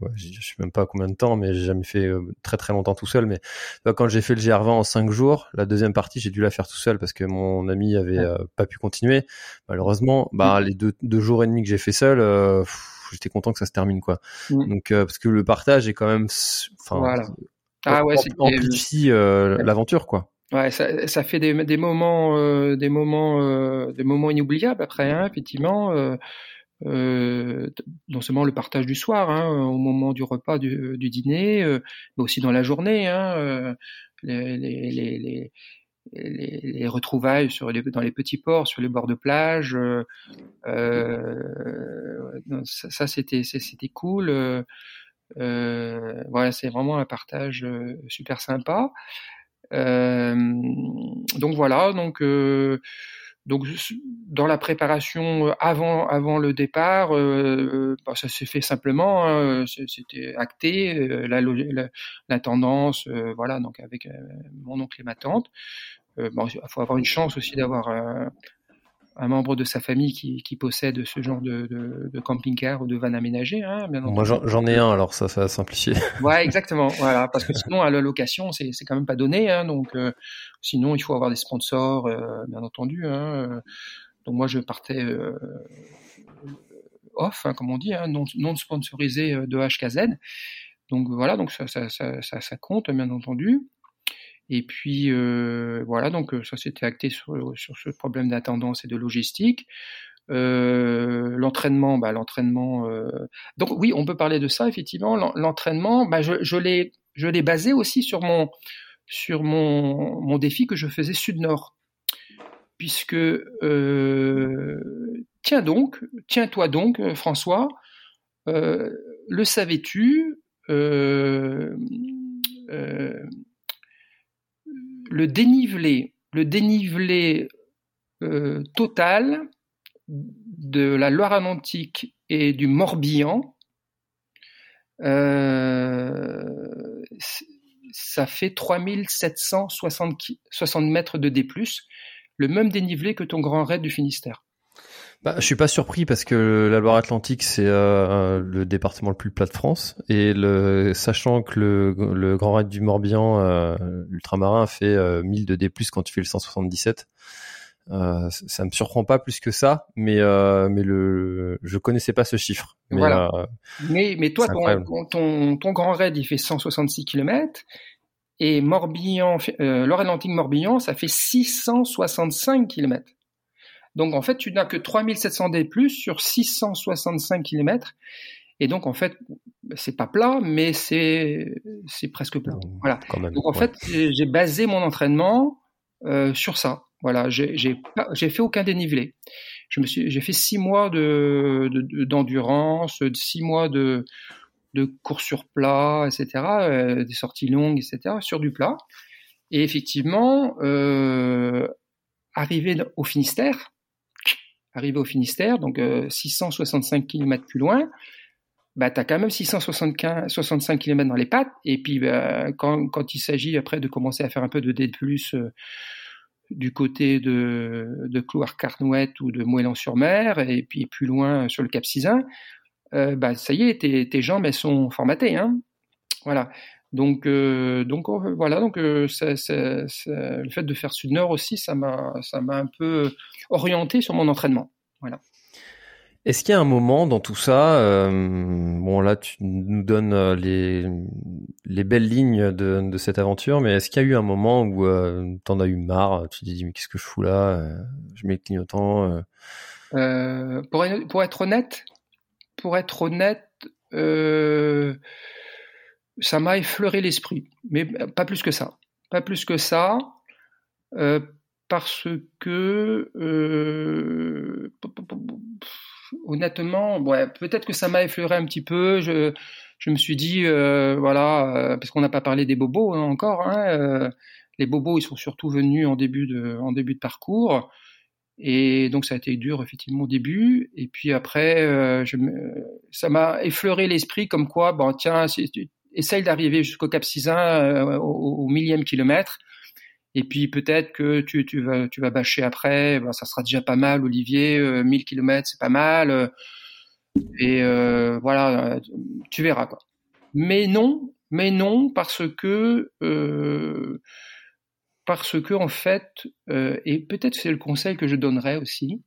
ouais, je sais même pas combien de temps, mais j'ai jamais fait euh, très très longtemps tout seul. Mais bah, quand j'ai fait le GR20 en 5 jours, la deuxième partie, j'ai dû la faire tout seul parce que mon ami avait euh, pas pu continuer. Malheureusement, bah, les deux, deux jours et demi que j'ai fait seul, euh, j'étais content que ça se termine quoi. Donc parce que le partage est quand même, enfin, voilà. ah ouais, amplifie l'aventure quoi. Ouais, ça, ça fait des, des moments, des moments, des moments inoubliables après, hein, effectivement euh, non seulement le partage du soir, hein, au moment du repas, du, du dîner, euh, mais aussi dans la journée, hein, euh, les, les, les, les, retrouvailles dans les petits ports, sur les bords de plage. ça, ça c'était cool. voilà, c'est vraiment un partage super sympa. donc voilà, donc donc dans la préparation euh, avant avant le départ, euh, bah, ça s'est fait simplement. Hein, c'était acté euh, la, la, tendance, voilà. Donc avec mon oncle et ma tante. Bon, il faut avoir une chance aussi d'avoir un membre de sa famille qui, qui possède ce genre de, de, de camping-car ou de van aménagé. Hein, Moi, j'en ai un, alors ça, ça va simplifier. ouais, exactement. voilà, parce que sinon, à la location, c'est quand même pas donné. Hein, donc, euh, sinon, il faut avoir des sponsors, euh, bien entendu. Hein, euh. donc, moi, je partais off, comme on dit, non, non sponsorisé de HKZ. Donc voilà, donc ça, ça, ça, ça, compte bien entendu. Et puis voilà, donc ça s'était acté sur, sur ce problème d'attendance et de logistique. Euh, l'entraînement, bah, l'entraînement. Euh... Donc oui, on peut parler de ça effectivement. L'entraînement, bah, je, je l'ai, je l'ai basé aussi sur mon, sur mon, mon défi que je faisais sud-nord, puisque euh, tiens donc, tiens-toi donc, euh, François, euh, le savais-tu euh, Le dénivelé, dénivelé total de la Loire-Atlantique et du Morbihan, euh, ça fait 3760 mètres de D+, le même dénivelé que ton grand raid du Finistère. Bah, je suis pas surpris parce que la Loire-Atlantique c'est euh, le département le plus plat de France et le, sachant que le, Grand Raid du Morbihan, euh, l'ultramarin, fait 1000 de D+ quand tu fais le 177. Euh, ça me surprend pas plus que ça, mais euh, mais le je connaissais pas ce chiffre. Mais, voilà. Euh, mais, mais toi ton, ton, ton grand raid il fait 166 km et Morbihan euh, Atlantique Morbihan ça fait 665 km. Donc en fait tu n'as que 3700 D+ sur 665 km et donc en fait c'est pas plat mais c'est c'est presque plat. Voilà. donc en fait j'ai basé mon entraînement euh, sur ça. Voilà, j'ai j'ai fait aucun dénivelé. Je me suis, j'ai fait six mois de d'endurance, six mois de de course sur plat, etc., euh, des sorties longues, etc., sur du plat. Et effectivement, euh, arrivé au Finistère, arrivé au Finistère, donc 665 km plus loin, bah t'as quand même 665 65 km dans les pattes. Et puis bah, quand, il s'agit après de commencer à faire un peu de D+, euh, du côté de, de Clouard-Carnouette ou de Moëlan-sur-Mer, et puis plus loin sur le Cap Sizun, euh, bah, ça y est, tes, tes jambes elles sont formatées. Hein voilà. Donc, euh, donc voilà, donc euh, le fait de faire Sud-Nord aussi, ça m'a, ça m'a un peu orienté sur mon entraînement. Voilà. Est-ce qu'il y a un moment dans tout ça, euh, bon là tu nous donnes euh, les, les belles lignes de, de cette aventure, mais est-ce qu'il y a eu un moment où euh, t'en as eu marre, tu te dis mais qu'est-ce que je fous là, euh, je mets le clignotant euh... pour, pour être honnête, pour être honnête, ça m'a effleuré l'esprit, mais pas plus que ça, pas plus que ça, parce que honnêtement, ouais, peut-être que ça m'a effleuré un petit peu. Je, me suis dit, euh, voilà, euh, parce qu'on n'a pas parlé des bobos hein, encore. Hein, euh, les bobos, ils sont surtout venus en début de, en début de parcours. Et donc ça a été dur effectivement au début. Et puis après, ça m'a effleuré l'esprit comme quoi, bon tiens, essaye d'arriver jusqu'au Cap Sizun au, au, millième kilomètre. Et puis peut-être que tu, vas, bâcher après, ben, ça sera déjà pas mal, Olivier, 1000 euh, km c'est pas mal. Euh, et euh, voilà, tu verras quoi. Mais non, mais non, parce que euh, parce que en fait, et peut-être c'est le conseil que je donnerais aussi.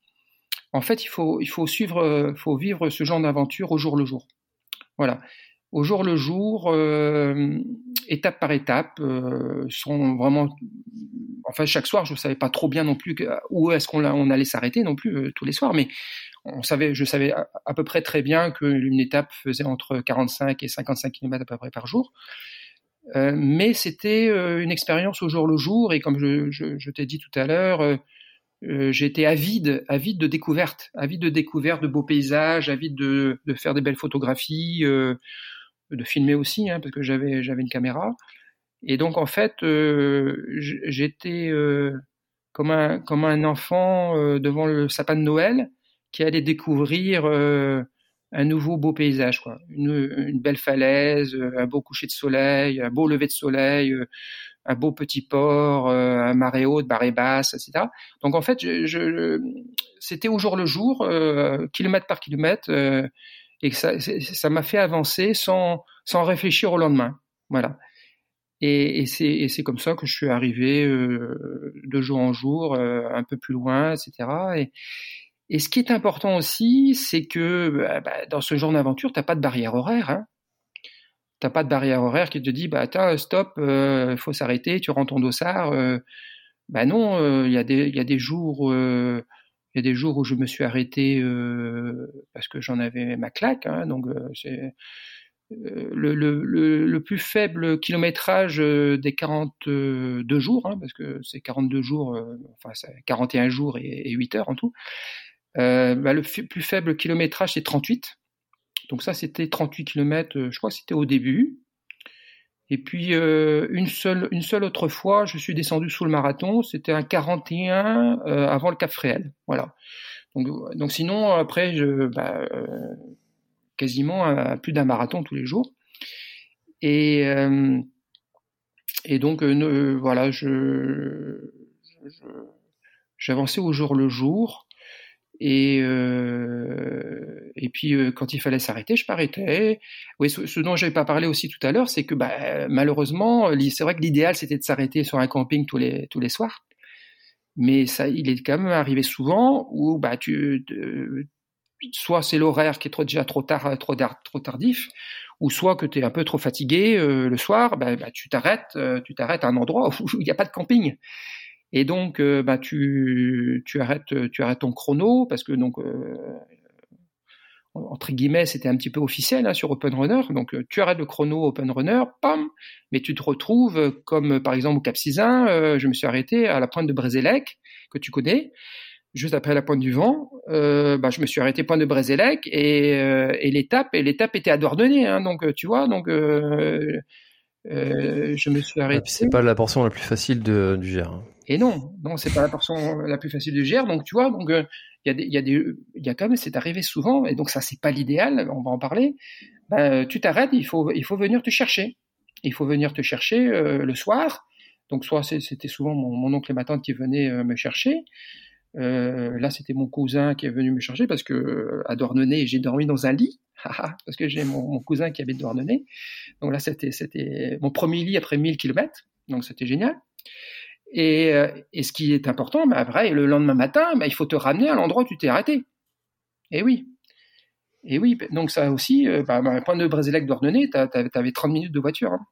En fait, il faut il faut suivre, faut vivre ce genre d'aventure au jour le jour. Voilà au jour le jour, euh, étape par étape, euh, sont vraiment. Enfin, chaque soir, je ne savais pas trop bien non plus où est-ce qu'on on allait s'arrêter non plus euh, tous les soirs, mais on savait, je savais à, peu près très bien qu'une étape faisait entre 45 et 55 km à peu près par jour. mais c'était une expérience au jour le jour, et comme je, t'ai dit tout à l'heure, j'étais avide, avide de découvertes, avide de découvertes, de beaux paysages, avide de, de faire des belles photographies de filmer aussi, hein, parce que j'avais une caméra. Et donc en fait, euh, j'étais euh, comme un comme un enfant euh, devant le sapin de Noël qui allait découvrir un nouveau beau paysage, quoi. Une, belle falaise, un beau coucher de soleil, un beau lever de soleil, un beau petit port, un marée haute, marée basse, etc. Donc en fait, c'était au jour le jour, kilomètre par kilomètre et ça, ça m'a fait avancer sans, sans réfléchir au lendemain. Voilà. Et, et c'est comme ça que je suis arrivé euh, de jour en jour, euh, un peu plus loin, etc. Et, ce qui est important aussi, c'est que bah, bah, dans ce genre d'aventure, tu n'as pas de barrière horaire. Hein. T'as pas de barrière horaire qui te dit bah attends stop, euh, faut s'arrêter, tu rends ton dossard. Euh. bah non, il y y a des jours il y a des jours où je me suis arrêté parce que j'en avais ma claque. Hein, donc c'est le, le, plus faible kilométrage des 42 jours, hein, parce que c'est 42 jours, enfin 41 jours et, 8 heures en tout. Euh, bah, le plus faible kilométrage, c'est 38. Donc ça, c'était 38 km, je crois que c'était au début. Et puis euh, une seule une seule autre fois, je suis descendu sous le marathon, c'était un 41 euh, avant le Cap Fréhel. Voilà. Donc, donc sinon après je bah, euh, quasiment plus d'un marathon tous les jours. Et euh, donc voilà, j'avançais au jour le jour. Et, euh, et puis euh, quand il fallait s'arrêter, je m'arrêtais. Oui, ce, dont je n'avais pas parlé aussi tout à l'heure, c'est que bah, malheureusement, c'est vrai que l'idéal c'était de s'arrêter sur un camping tous les tous les soirs, mais ça, il est quand même arrivé souvent où bah tu soit c'est l'horaire qui est trop, déjà trop tard, trop, trop tardif, ou soit que tu es un peu trop fatigué euh, le soir, bah, bah, tu t'arrêtes, tu t'arrêtes à un endroit où il n'y a pas de camping. Et donc, euh, bah, tu, tu, arrêtes, tu arrêtes ton chrono parce que donc euh, entre guillemets, c'était un petit peu officiel hein, sur Open Runner. Donc, euh, tu arrêtes le chrono Open Runner, pam, mais tu te retrouves comme par exemple au Cap Cisin, je me suis arrêté à la pointe de Brézélec, que tu connais, juste après la pointe du vent. bah, je me suis arrêté pointe de Brézélec et, et l'étape et l'étape était à Douarnenez. Hein, donc, tu vois, donc je me suis arrêté. c'est pas la portion la plus facile de, du GR. Hein. Et non, non, c'est pas la portion la plus facile de gérer. Donc tu vois, donc euh, il y y a quand même, c'est arrivé souvent, et donc ça c'est pas l'idéal. On va en parler. Ben, tu t'arrêtes, il faut, il faut venir te chercher. Il faut venir te chercher euh, le soir. Donc soit c'était souvent mon, oncle et ma tante qui venaient euh, me chercher. là, c'était mon cousin qui est venu me chercher parce que à Dornenay, j'ai dormi dans un lit parce que j'ai mon, mon, cousin qui habite Dornenay. Donc là, c'était c'était mon premier lit après 1000 km. Donc c'était génial. Et, euh, et, ce qui est important, bah, après, le lendemain matin, bah, il faut te ramener à l'endroit où tu t'es arrêté. Et oui. Et oui, donc ça aussi, euh, bah, bah, point de Brésilec d'Ornenay, tu avais 30 minutes de voiture. Hein.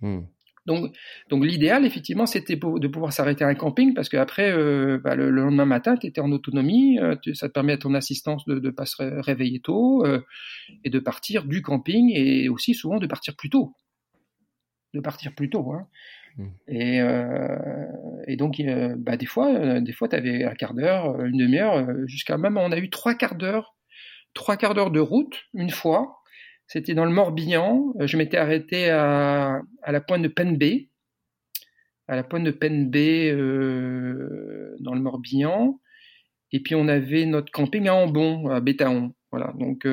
Hmm. Donc, donc l'idéal, effectivement, c'était de pouvoir s'arrêter à un camping parce qu'après, euh, bah, le, lendemain matin, tu étais en autonomie, euh, ça te permet à ton assistance de ne pas se réveiller tôt et de partir du camping et aussi souvent de partir plus tôt. De partir plus tôt. Hein. Mm. Et, euh, et donc, euh, bah, des fois, euh, des fois, tu avais un quart d'heure, une demi-heure, jusqu'à même, on a eu trois quarts d'heure, trois quarts d'heure de route, une fois. C'était dans le Morbihan. Je m'étais arrêté à, la pointe de Penbe, à la pointe de euh, dans le Morbihan. Et puis on avait notre camping à Ambon, à Bétaon. Voilà. Donc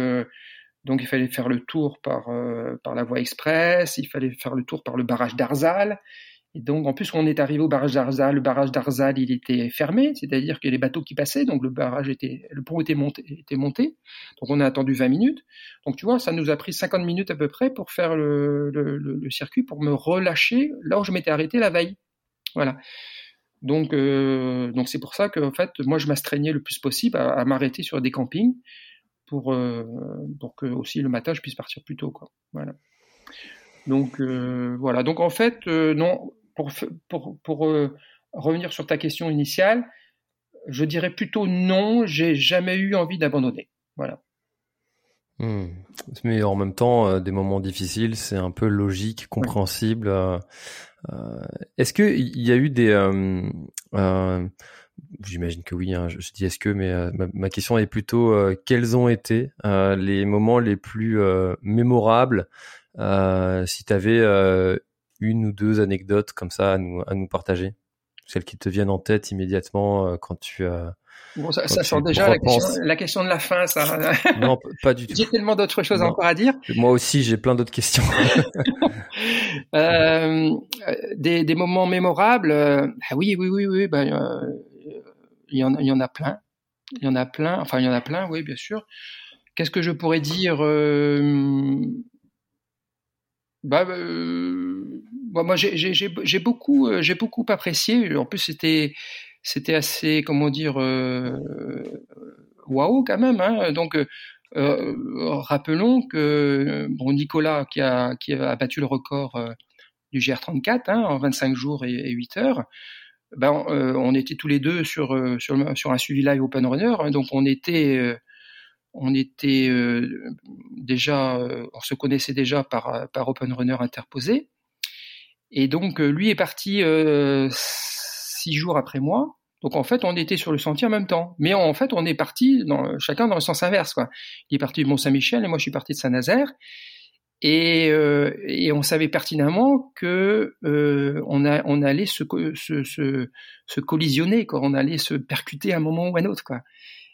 donc il fallait faire le tour par, euh, par la voie express, il fallait faire le tour par le barrage d'Arzal. Et donc en plus, on est arrivé au barrage d'Arzal, le barrage d'Arzal il était fermé, c'est-à-dire que les bateaux qui passaient, donc le barrage était, le pont était monté, était monté. Donc on a attendu 20 minutes. Donc tu vois, ça nous a pris 50 minutes à peu près pour faire le, le, le circuit, pour me relâcher là où je m'étais arrêté la veille. Voilà. Donc euh, donc c'est pour ça que en fait, moi je m'astreignais le plus possible à, à m'arrêter sur des campings pour, euh, pour que aussi le matin je puisse partir plus tôt. Quoi. Voilà. Donc euh, voilà. Donc en fait, euh, non, pour, pour, pour revenir sur ta question initiale, je dirais plutôt non, j'ai jamais eu envie d'abandonner. Voilà. Hmm. Mais en même temps, des moments difficiles, c'est un peu logique, compréhensible. Est-ce qu'il y a eu des, J'imagine que oui, hein, je, dis est-ce que, mais euh, ma, question est plutôt euh, quels ont été euh, les moments les plus mémorables Si tu avais une ou deux anecdotes comme ça à nous, à nous partager, celles qui te viennent en tête immédiatement quand tu as. Bon, ça, ça sort déjà la question, la question, de la fin, ça. Non, pas du tout. J'ai tellement d'autres choses encore à dire. Moi aussi, j'ai plein d'autres questions. euh, des, des, moments mémorables. ah oui, oui, oui, oui. Ben, il y, en, il y en a plein. Il y en a plein. Enfin, il y en a plein, oui, bien sûr. Qu'est-ce que je pourrais dire euh, bah, euh, bah, moi, j'ai beaucoup, euh, j'ai beaucoup apprécié. En plus, c'était, c'était assez, comment dire, waouh quand même. Hein. Donc rappelons que bon Nicolas qui a qui a battu le record du GR34 hein, en 25 jours et, et 8 heures ben, on était tous les deux sur, sur, sur un suivi live Open Runner, hein, donc on était on était euh, déjà, euh, on se connaissait déjà par, par Open Runner interposé. Et donc, euh, lui est parti six jours après moi. Donc, en fait, on était sur le sentier en même temps. Mais en fait, on est parti dans, chacun dans le sens inverse. Quoi. Il est parti de Mont-Saint-Michel et moi, je suis parti de Saint-Nazaire. Et, et, on savait pertinemment que on, a, on allait se, se, se, se collisionner, quoi. on allait se percuter à un moment ou à un autre. Quoi.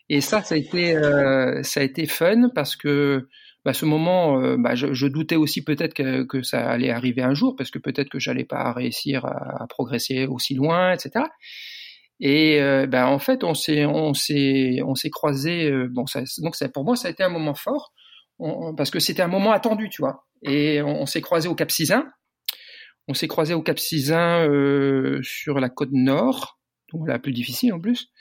Et ça, ça a été, euh, ça a été fun parce que bah, ce moment, euh, bah, je, je, doutais aussi peut-être que, que, ça allait arriver un jour parce que peut-être que j'allais pas réussir à, à, progresser aussi loin, etc. Et euh, bah, en fait, on s'est, on s'est, on s'est croisé. Euh, bon, ça, donc ça, pour moi, ça a été un moment fort parce que c'était un moment attendu, tu vois. Et on, s'est croisé au Cap Sizun. On s'est croisé au Cap Sizun euh, sur la côte nord, donc la plus difficile en plus.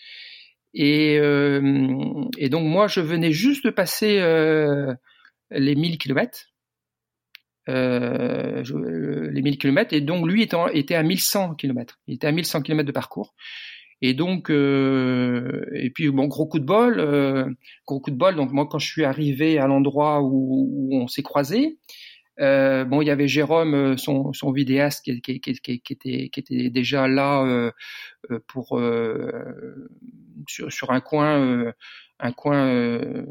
Et, euh, et, donc moi, je venais juste de passer euh, les 1000 km. Euh, les 1000 km et donc lui était à 1100 km. Il était à 1100 km de parcours. Et donc, euh, et puis bon, gros coup de bol, euh, gros coup de bol. Donc moi, quand je suis arrivé à l'endroit où, on s'est croisés, euh, bon, il y avait Jérôme, son, vidéaste, qui, était, déjà là pour sur, un coin, un coin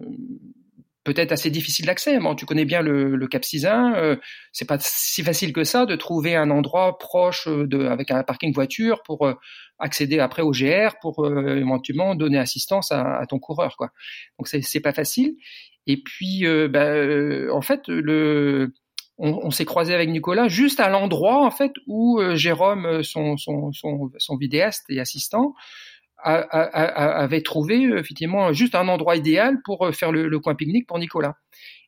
peut-être assez difficile d'accès. Bon, tu connais bien le, le Cap Sizun, euh, c'est pas si facile que ça de trouver un endroit proche de, avec un parking voiture pour accéder après au GR pour éventuellement donner assistance à, ton coureur, quoi. Donc c'est pas facile. Et puis, bah, en fait, on, s'est croisé avec Nicolas juste à l'endroit en fait où euh, Jérôme, euh, son, vidéaste et assistant, avait trouvé euh, effectivement juste un endroit idéal pour faire le, coin pique-nique pour Nicolas.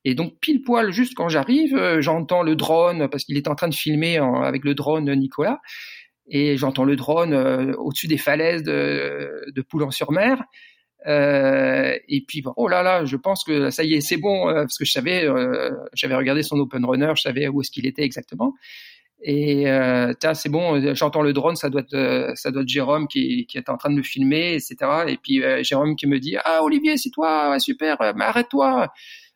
Et donc pile poil, juste quand j'arrive, j'entends le drone parce qu'il est en train de filmer avec le drone Nicolas, et j'entends le drone au-dessus des falaises de, de Poulan-sur-Mer. Euh, et puis oh là là, je pense que ça y est, c'est bon euh, parce que je savais, euh, j'avais regardé son open runner, je savais où est-ce qu'il était exactement. Et euh, c'est bon, j'entends le drone, ça doit être, ça doit être Jérôme qui, qui est en train de me filmer, etc. Et puis Jérôme qui me dit ah Olivier, c'est toi, super, mais arrête-toi,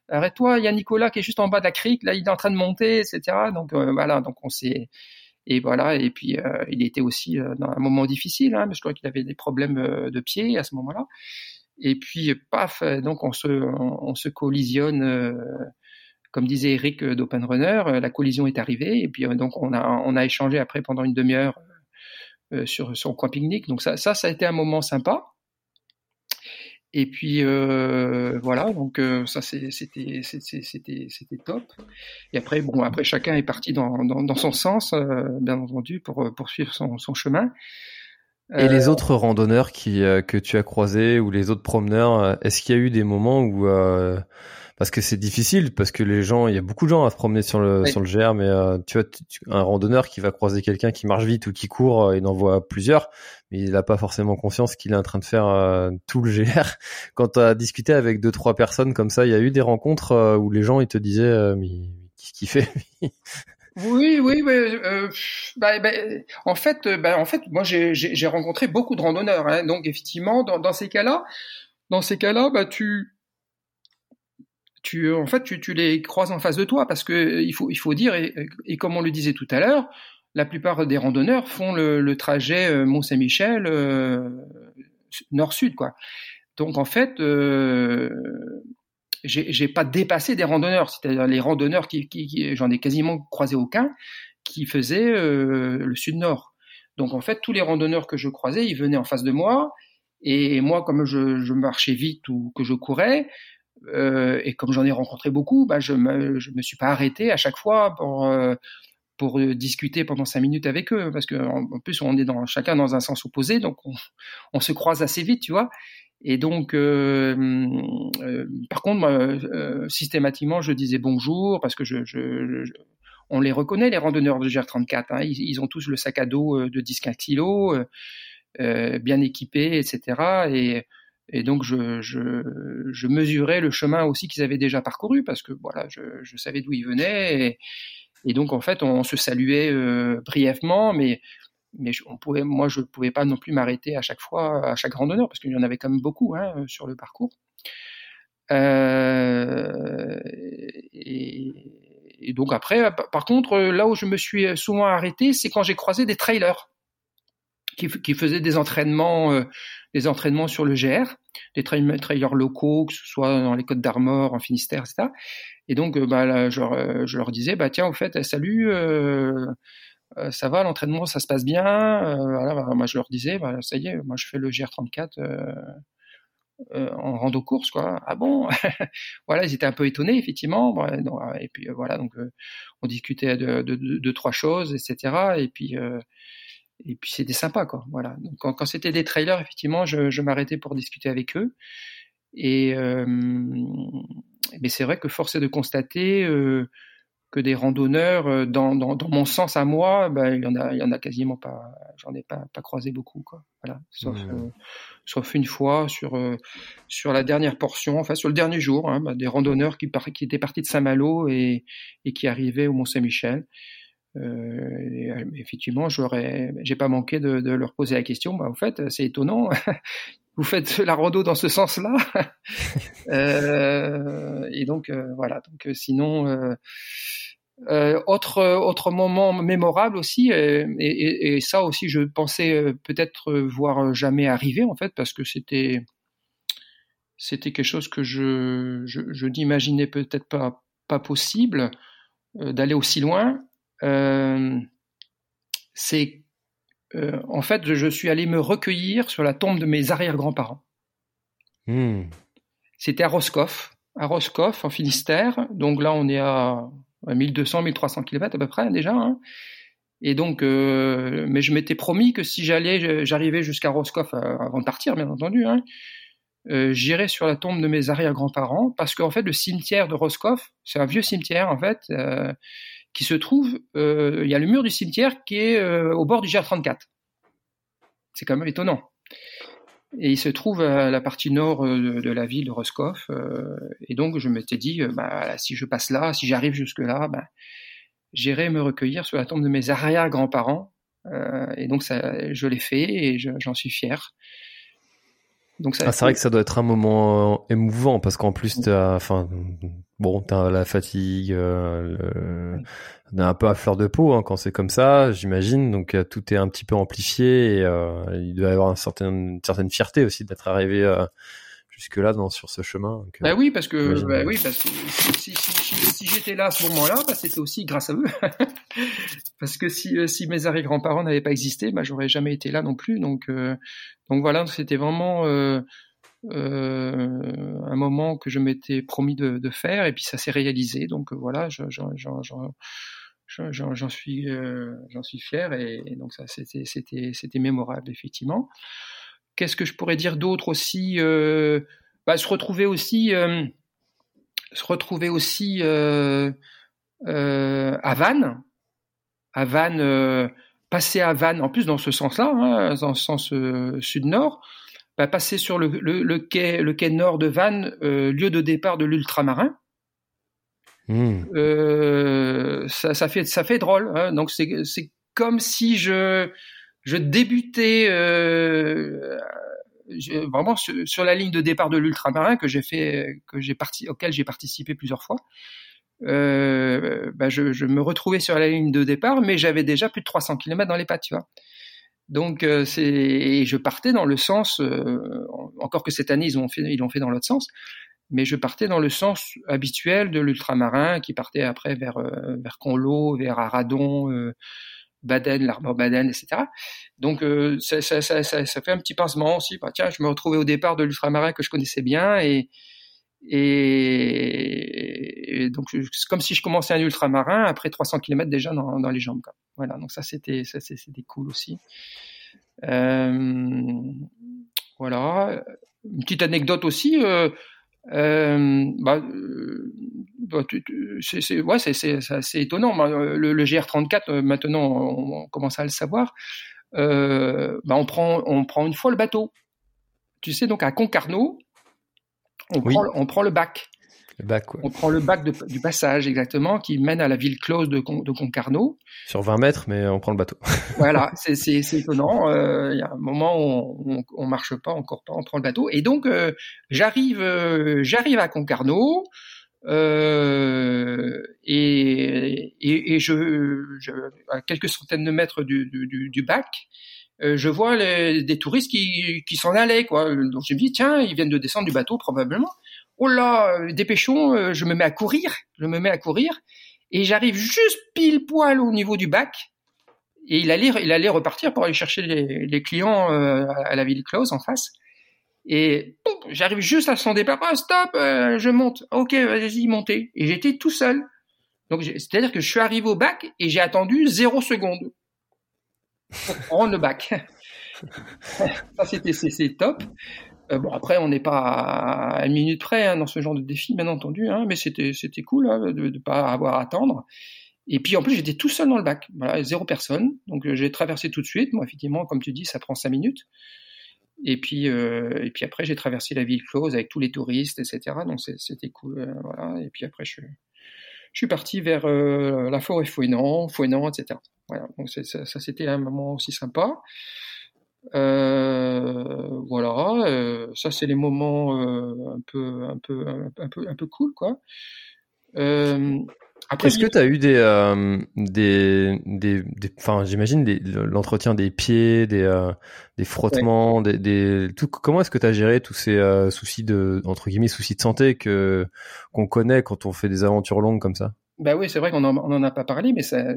arrête-toi, il y a Nicolas qui est juste en bas de la crique, là il est en train de monter, etc. Donc voilà, donc on s'est et voilà, et puis il était aussi dans un moment difficile, hein, je crois qu'il avait des problèmes de pied à ce moment-là. Et puis, paf, donc on se, on, se collisionne, euh, comme disait Eric d'Open Runner, euh, la collision est arrivée, et puis euh, donc on a, on a échangé après pendant une demi-heure sur son coin pique-nique. Donc ça, ça a été un moment sympa. Et puis euh, voilà, donc ça c'était top. Et après bon après chacun est parti dans dans, son sens, bien entendu, pour poursuivre son, son chemin. Et les euh, autres randonneurs qui euh, que tu as croisés ou les autres promeneurs, euh, est-ce qu'il y a eu des moments où parce que c'est difficile parce que les gens, il y a beaucoup de gens à se promener sur le sur le GR, mais tu vois un randonneur qui va croiser quelqu'un qui marche vite ou qui court, il en voit plusieurs, mais il n'a pas forcément conscience qu'il est en train de faire tout le GR. Quand tu as discuté avec deux trois personnes comme ça, il y a eu des rencontres où les gens ils te disaient mais qu'est-ce qu'il fait oui, oui, oui. Euh, bah, bah, en fait, euh, bah, en fait, moi j'ai rencontré beaucoup de randonneurs, hein, donc effectivement, dans, ces cas-là, dans ces cas-là, bah tu, tu, en fait, tu, tu les croises en face de toi parce que il faut, il faut dire et, et comme on le disait tout à l'heure, la plupart des randonneurs font le, le trajet euh, Mont Saint-Michel euh, nord-sud, quoi. Donc en fait, euh, j'ai pas dépassé des randonneurs, c'est-à-dire les randonneurs qui, j'en ai quasiment croisé aucun, qui faisaient euh, le sud-nord. Donc en fait, tous les randonneurs que je croisais, ils venaient en face de moi, et moi, comme je, marchais vite ou que je courais, euh, et comme j'en ai rencontré beaucoup, bah, je me, je me suis pas arrêté à chaque fois pour euh, pour discuter pendant cinq minutes avec eux, parce que en, plus on est dans chacun dans un sens opposé, donc on, on se croise assez vite, tu vois. Et donc, euh, euh, par contre, euh, systématiquement, je disais bonjour parce que je, on les reconnaît, les randonneurs de GR34. Hein, ils, ont tous le sac à dos de 10-15 kilos, bien équipés, etc. Et, donc je, mesurais le chemin aussi qu'ils avaient déjà parcouru parce que voilà, je, savais d'où ils venaient. Et, donc en fait, on, se saluait brièvement, mais mais on pouvait, moi je pouvais pas non plus m'arrêter à chaque fois, à chaque randonneur parce qu'il y en avait quand même beaucoup hein, sur le parcours. Euh, et, donc après, par contre, là où je me suis souvent arrêté, c'est quand j'ai croisé des trailers qui, faisaient des entraînements, euh, des entraînements sur le GR, des trailers locaux, que ce soit dans les Côtes d'Armor, en Finistère, etc. Et donc, euh, bah, je, leur, disais, bah tiens, au fait, salut. Euh, ça va, l'entraînement, ça se passe bien. voilà, bah, moi, je leur disais, bah, ça y est, moi, je fais le GR34 euh, en rando course quoi. Ah bon? Voilà ils étaient un peu étonnés effectivement. Et puis euh, voilà donc euh, on discutait de, trois choses etc et puis et puis c'était sympa quoi voilà. Donc quand, c'était des trailers effectivement je, je m'arrêtais pour discuter avec eux. Et mais c'est vrai que force est de constater que des randonneurs euh, dans, dans, dans, mon sens à moi, ben, il y en a, il y en a quasiment pas, j'en ai pas, pas croisé beaucoup, quoi. Voilà, sauf, mmh. euh, sauf une fois sur euh, sur la dernière portion, enfin sur le dernier jour, hein, ben, des randonneurs qui, par, qui étaient partis de Saint-Malo et, et qui arrivaient au Mont Saint-Michel. Euh, effectivement, j'aurais, j'ai pas manqué de, de, leur poser la question. Bah, en fait, c'est étonnant. Vous faites la rando dans ce sens-là. euh, et donc voilà. Donc sinon, euh, autre autre moment mémorable aussi, et, ça aussi je pensais euh, peut-être voir jamais arriver en fait parce que c'était c'était quelque chose que je je, je n'imaginais peut-être pas pas possible euh, d'aller aussi loin. Euh, c'est euh, en fait je suis allé me recueillir sur la tombe de mes arrière-grands-parents. Mmh. C'était à Roscoff, à Roscoff en Finistère. Donc là on est à 1200, 1300 km à peu près déjà. Hein. Et donc, euh, mais je m'étais promis que si j'allais, j'arrivais jusqu'à Roscoff euh, avant de partir, bien entendu, hein, euh, j'irais sur la tombe de mes arrière-grands-parents, parce qu'en fait, le cimetière de Roscoff, c'est un vieux cimetière en fait, qui se trouve, euh, il y a le mur du cimetière qui est au bord du GR34. C'est quand même étonnant. Et il se trouve à la partie nord euh, de, la ville de Roscoff. Euh, et donc, je m'étais dit, euh, bah, si je passe là, si j'arrive jusque-là, bah, j'irai me recueillir sur la tombe de mes arrière-grands-parents. et donc, ça, je l'ai fait et j'en suis fier. Donc ah, c'est vrai que ça doit être un moment émouvant parce qu'en plus, t'as, enfin, bon, t'as la fatigue, euh, le, un peu à fleur de peau hein, quand c'est comme ça, j'imagine. Donc euh, tout est un petit peu amplifié et euh, il doit y avoir une certaine, une certaine fierté aussi d'être arrivé euh, jusque là dans sur ce chemin. Donc, bah oui, parce que bah oui, parce que si, si, si, si j'étais là à ce moment-là, bah, c'était aussi grâce à eux. parce que si, si mes arrière-grands-parents n'avaient pas existé, bah j'aurais jamais été là non plus. Donc donc voilà, c'était vraiment euh, un moment que je m'étais promis de, de, faire et puis ça s'est réalisé. Donc euh, voilà, j'en suis euh, j'en suis fier et, donc ça c'était c'était c'était mémorable effectivement. Qu'est-ce que je pourrais dire d'autre aussi euh, bah, se retrouver aussi euh, se retrouver aussi euh, à Vannes à Vannes passer à Vannes en plus dans ce sens-là hein, dans le sens sud-nord bah, passer sur le, le, quai, le quai nord de Vannes, euh, lieu de départ de l'ultramarin. Euh, ça, ça, fait, ça fait drôle. Hein. Donc c'est comme si je, je débutais euh, vraiment sur, la ligne de départ de l'ultramarin que j'ai fait, que j'ai parti, auquel j'ai participé plusieurs fois. Euh, bah je, me retrouvais sur la ligne de départ, mais j'avais déjà plus de 300 km dans les pattes, tu vois. Donc euh, et je partais dans le sens encore que cette année ils ont fait ils l'ont fait dans l'autre sens, mais je partais dans le sens habituel de l'ultramarin qui partait après vers vers Conlo, vers Aradon, Baden, l'Arbor Baden, etc. Donc ça, ça, ça, ça, fait un petit pincement aussi. Bah, tiens, je me retrouvais au départ de l'ultramarin que je connaissais bien et donc c'est comme si je commençais un ultramarin après 300 km déjà dans, les jambes. Voilà, donc ça c'était ça c'était cool aussi. Euh, voilà, une petite anecdote aussi. Euh, euh, bah, euh, bah c'est ouais, c'est étonnant. Le, le GR34 euh, maintenant on, on, commence à le savoir. Euh, bah, on prend on prend une fois le bateau tu sais, donc à Concarneau, on, prend, on prend le bac. Le bac, ouais. On prend le bac de, du passage, exactement, qui mène à la ville close de, de Concarneau. Sur 20 mètres, mais on prend le bateau. voilà, c'est étonnant. Il y a un moment où on, on, marche pas, on court pas, on prend le bateau. Et donc, j'arrive j'arrive à Concarneau. Euh, et, et, et je, je, à quelques centaines de mètres du, du, du bac, euh, je vois les, des touristes qui, qui s'en allaient. Quoi. Donc je me dis, tiens, ils viennent de descendre du bateau probablement. Oh là, dépêchons, euh, je me mets à courir, je me mets à courir, et j'arrive juste pile poil au niveau du bac. Et il allait, repartir pour aller chercher les, clients euh, à la ville close en face. Et j'arrive juste à son départ. Oh, stop, euh, je monte. Ok, vas-y, montez. Et j'étais tout seul. Donc, c'est-à-dire que je suis arrivé au bac et j'ai attendu zéro seconde pour prendre le bac. Ça, c'était top. Euh, bon, après, on n'est pas à une minute près hein, dans ce genre de défi, bien entendu, hein, mais c'était cool hein, de ne pas avoir à attendre. Et puis en plus, j'étais tout seul dans le bac, voilà, zéro personne. Donc euh, j'ai traversé tout de suite. Moi, effectivement, comme tu dis, ça prend cinq minutes. Et puis, euh, et puis après, j'ai traversé la ville close avec tous les touristes, etc. Donc c'était cool. Voilà. Et puis après, je, suis parti vers la forêt Fouenant, Fouenant, etc. Voilà. Donc ça c'était un moment aussi sympa. Euh, voilà. Euh, ça, c'est les moments un peu, un peu, un peu, un peu cool, quoi. Est-ce que tu as eu des, euh, des, des, enfin, j'imagine l'entretien des pieds, des, euh, des frottements, des, des, tout, comment est-ce que tu as géré tous ces euh, soucis de, entre guillemets, soucis de santé que, qu'on connaît quand on fait des aventures longues comme ça? Bah oui, c'est vrai qu'on en, on en a pas parlé, mais ça,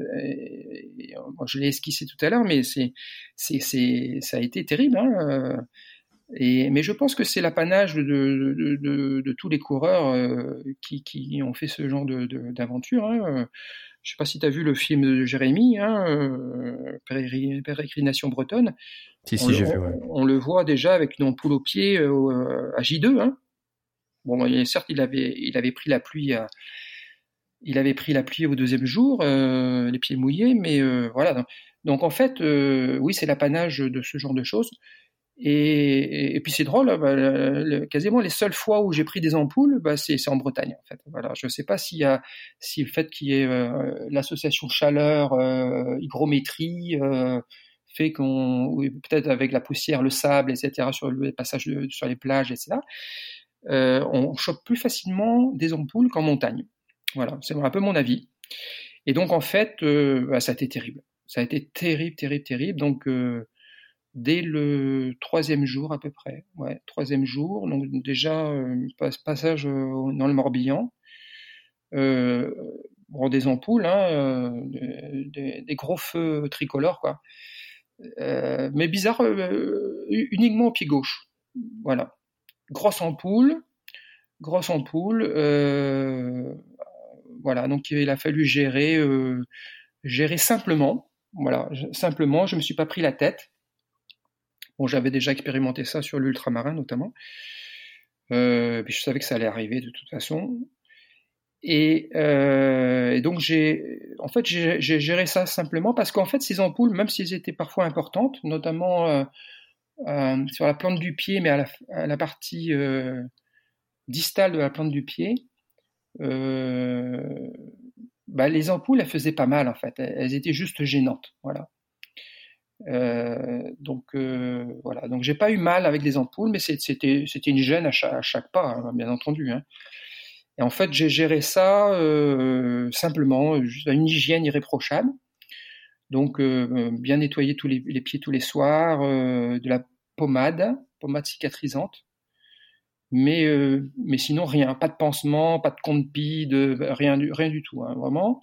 je l'ai esquissé tout à l'heure, mais c'est, ça a été terrible, hein. Et, mais je pense que c'est l'apanage de, de, de, de, tous les coureurs euh, qui, qui, ont fait ce genre d'aventure. Hein. Je sais pas si tu as vu le film de Jérémy, hein, euh, Pérégrination bretonne. Si, si, j'ai vu. Ouais. On, le voit déjà avec une ampoule au pied euh, à J2. Hein. Bon, certes, il avait, il avait pris la pluie à, il avait pris la pluie au deuxième jour, euh, les pieds mouillés, mais euh, voilà. Donc, en fait, euh, oui, c'est l'apanage de ce genre de choses. Et, et, puis c'est drôle, bah, le, quasiment les seules fois où j'ai pris des ampoules, bah, c'est en Bretagne en fait. Voilà, je ne sais pas s'il y a, si le fait qu'il y ait euh, l'association chaleur, euh, hygrométrie euh, fait qu'on, peut-être avec la poussière, le sable, etc. sur le passage sur les plages, etc. Euh, on chope plus facilement des ampoules qu'en montagne. Voilà, c'est un peu mon avis. Et donc en fait, euh, bah, ça a été terrible. Ça a été terrible, terrible, terrible. Donc dès le troisième jour à peu près. Ouais, troisième jour. Donc déjà euh, passage euh, dans le Morbihan. Euh, bon, des ampoules, hein, euh, des, gros feux tricolores quoi. Euh, mais bizarre, euh, uniquement au pied gauche. Voilà. Grosse ampoule, grosse ampoule. Voilà. Donc il a fallu gérer, gérer simplement. Voilà, simplement. Je me suis pas pris la tête. Bon, j'avais déjà expérimenté ça sur l'ultramarin notamment. Euh, je savais que ça allait arriver de toute façon. Et, euh, donc j'ai, en fait, j'ai géré ça simplement parce qu'en fait, ces ampoules, même si elles étaient parfois importantes, notamment euh, euh, sur la plante du pied, mais à la, partie euh, distale de la plante du pied, euh, bah, les ampoules, elles faisaient pas mal en fait. Elles étaient juste gênantes, voilà. Euh, donc euh, voilà, donc j'ai pas eu mal avec les ampoules, mais c'était une gêne à chaque, à chaque pas, hein, bien entendu. Hein. Et en fait, j'ai géré ça euh, simplement, juste à une hygiène irréprochable. Donc euh, bien nettoyer tous les, les, pieds tous les soirs, euh, de la pommade, pommade cicatrisante. Mais mais sinon rien, pas de pansement, pas de compte de rien du rien du tout, hein, vraiment.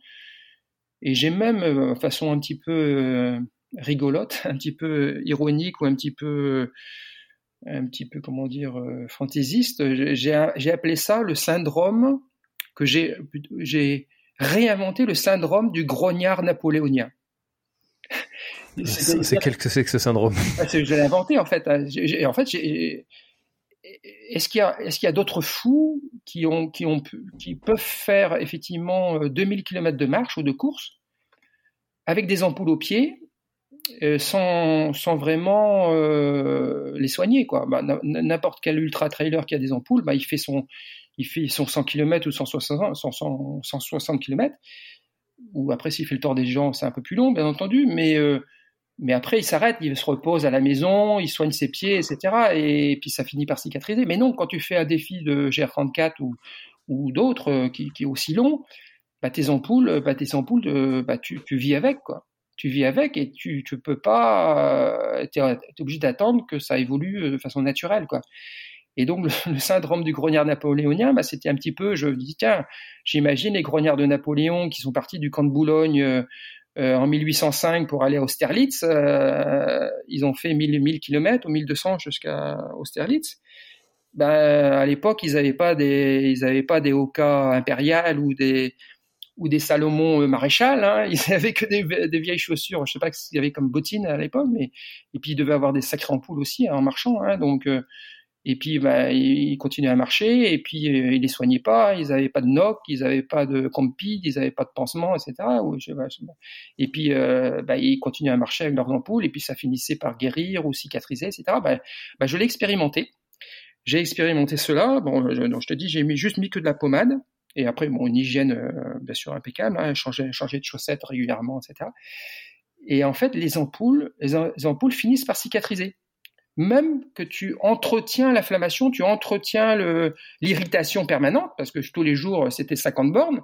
Et j'ai même façon un petit peu rigolote, un petit peu ironique ou un petit peu, un petit peu comment dire, euh, fantaisiste. J'ai appelé ça le syndrome que j'ai, j'ai réinventé le syndrome du grognard napoléonien. C'est quel que c'est que ce syndrome? Ah, Je l'ai inventé en fait. En fait, est-ce qu'il y a, d'autres fous qui peuvent faire effectivement 2000 euh, km de marche ou de course avec des ampoules aux pieds sans, sans vraiment les soigner. quoi? Bah, n'importe quel ultra trailer qui a des ampoules, bah, il fait son il fait son 100 km ou 160, 160 km. Ou après, s'il fait le tour des gens, c'est un peu plus long, bien entendu, mais mais après, il s'arrête, il se repose à la maison, il soigne ses pieds, etc. Et puis ça finit par cicatriser. Mais non, quand tu fais un défi de GR34 ou, d'autres euh, qui, est aussi long, bah, tes ampoules, bah, tes ampoules, de, bah, tu, vis avec, quoi. Tu vis avec et tu, tu peux pas, tu es, obligé d'attendre que ça évolue euh, de façon naturelle, quoi. Et donc le, syndrome du grognard napoléonien, bah, c'était un petit peu, je dis tiens, j'imagine les grognards de Napoléon qui sont partis du camp de Boulogne euh, euh, en 1805 pour aller à Austerlitz. Euh, ils ont fait 1000, 1000 km ou 1200 jusqu'à Austerlitz. Ben, à l'époque, ils n'avaient pas des, ils avaient pas des impériales ou des, ou des Salomon maréchal. Hein. Ils n'avaient que des, vieilles chaussures. Je sais pas ce qu'il y avait comme bottines à l'époque, mais et puis ils devaient avoir des sacrés ampoules aussi hein, en marchant. Hein. Donc euh, et puis, bah, ils continuaient à marcher, et puis euh, ils les soignaient pas, ils n'avaient pas de noc, ils n'avaient pas de compide, ils n'avaient pas de pansement, etc. Et puis, euh, bah, ils continuaient à marcher avec leurs ampoules, et puis ça finissait par guérir ou cicatriser, etc. Bah, je l'ai expérimenté. J'ai expérimenté cela. Bon, je, te dis, j'ai mis, juste mis que de la pommade, et après, une hygiène euh, bien sûr impeccable, hein, changer, changer de chaussettes régulièrement, etc. Et en fait, les ampoules, les ampoules finissent par cicatriser même que tu entretiens l'inflammation, tu entretiens l'irritation permanente, parce que tous les jours, c'était 50 bornes,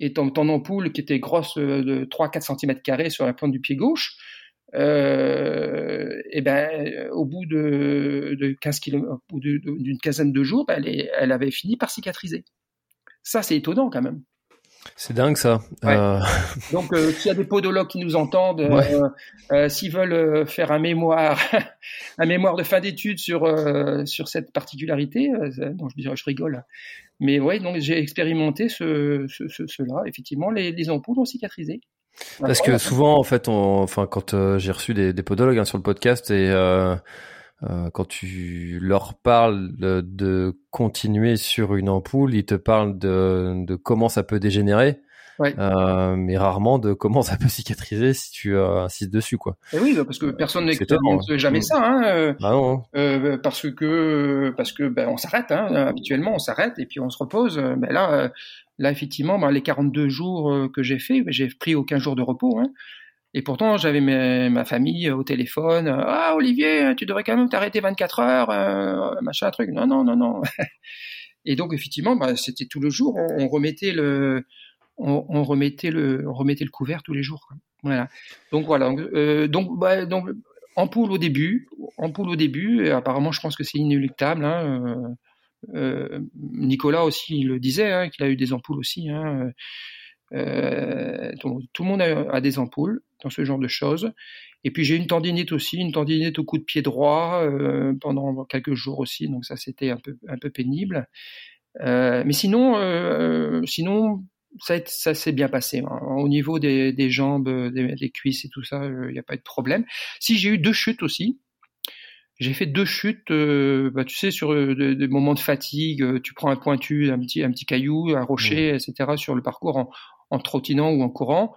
et ton, ampoule qui était grosse de 3-4 cm sur la plante du pied gauche, euh, et ben, au bout de, de 15 km, d'une quinzaine de jours, elle avait fini par cicatriser. Ça, c'est étonnant quand même. C'est dingue ça. Euh... Donc euh, s'il y a des podologues qui nous entendent, euh, euh, s'ils veulent faire un mémoire, un mémoire de fin d'études sur sur cette particularité, non je je rigole, mais ouais donc j'ai expérimenté ce, ce, ce, cela. Effectivement, les, les ampoules ont cicatrisé. Parce que souvent en fait, on, enfin quand j'ai reçu des, des podologues hein, sur le podcast et quand tu leur parles de, continuer sur une ampoule, ils te parlent de, de comment ça peut dégénérer. Euh, mais rarement de comment ça peut cicatriser si tu euh, insistes dessus quoi. Et oui, parce que personne n'expérimente jamais mm. ça, hein, euh, ah non. Euh, parce que parce que ben, on s'arrête, hein, habituellement on s'arrête et puis on se repose. Mais là, là effectivement, ben, les 42 jours que j'ai fait, ben, j'ai pris aucun jour de repos. Hein. Et pourtant, j'avais ma famille au téléphone. Ah, Olivier, tu devrais quand même t'arrêter 24 heures, euh, machin, truc. Non, non, non, non. Et donc, effectivement, bah, c'était tout le jour. On, remettait le, on, remettait le, on remettait le couvert tous les jours. Voilà. Donc voilà. Euh, donc, bah, donc, ampoule au début, ampoule au début. Apparemment, je pense que c'est inéluctable. Hein, euh, euh Nicolas aussi il le disait, hein, qu'il a eu des ampoules aussi. Hein, euh, tout, le monde a, des ampoules dans ce genre de choses. Et puis j'ai une tendinite aussi, une tendinite au coup de pied droit euh, pendant quelques jours aussi, donc ça c'était un peu un peu pénible. Euh, mais sinon, sinon ça, ça s'est bien passé. Hein. Au niveau des, des jambes, des, des, cuisses et tout ça, il n'y a pas eu de problème. Si j'ai eu deux chutes aussi. J'ai fait deux chutes, euh, bah, tu sais, sur des, moments de fatigue. tu prends un pointu, un petit, un petit caillou, un rocher, mmh. etc. sur le parcours en, en trottinant ou en courant.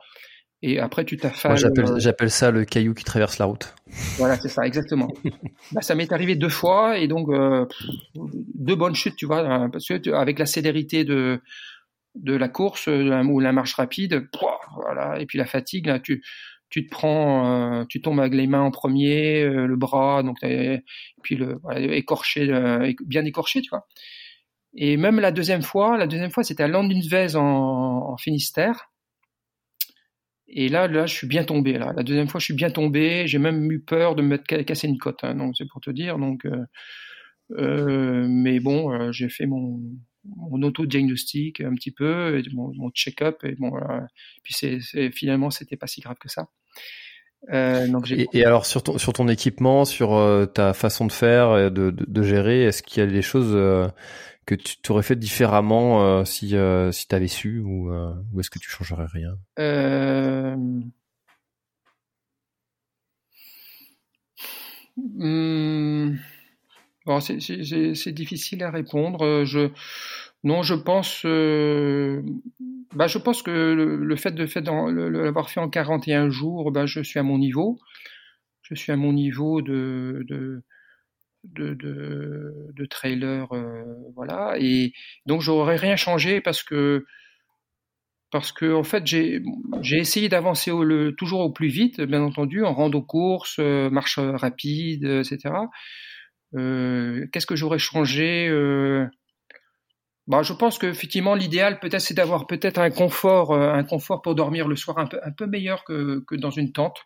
Et après, tu t'affales. Euh, j'appelle ça le caillou qui traverse la route. Voilà, c'est ça, exactement. bah, ça m'est arrivé deux fois et donc euh, deux bonnes chutes, tu vois, hein, parce que avec la célérité de de la course ou la marche rapide, voilà, et puis la fatigue, là, tu tu te prends, euh, tu tombes avec les mains en premier, le bras, donc et puis le écorché, bien écorché, tu vois. Et même la deuxième fois, la deuxième fois, c'était à Landunvez en, en Finistère. Et là, là, je suis bien tombé. Là, la deuxième fois, je suis bien tombé. J'ai même eu peur de me casser une côte. Hein, c'est pour te dire. Donc, euh, euh, mais bon, euh, j'ai fait mon, mon auto-diagnostic un petit peu, mon, check-up, et bon, puis c'est, finalement, c'était pas si grave que ça. Et, alors sur ton, sur ton équipement, sur ta façon de faire, de, de, de gérer, est-ce qu'il y a des choses que tu t'aurais fait différemment euh, si euh, si su ou, euh, ou est-ce que tu changerais rien? Euh... Hmm. Bon, c'est difficile à répondre. Je non, je pense, bah, je pense que le, fait de l'avoir fait en 41 jours, bah, je suis à mon niveau. je suis à mon niveau de, de, de, de, trailer, euh, voilà. Et donc, j'aurais rien changé parce que, parce que en fait, j'ai, essayé d'avancer toujours au plus vite, bien entendu, en rando course, euh, marche rapide, etc. Euh, qu'est-ce que j'aurais changé bah, je pense qu'effectivement l'idéal peut-être c'est d'avoir peut-être un confort, un confort pour dormir le soir un peu, un peu meilleur que, que dans une tente.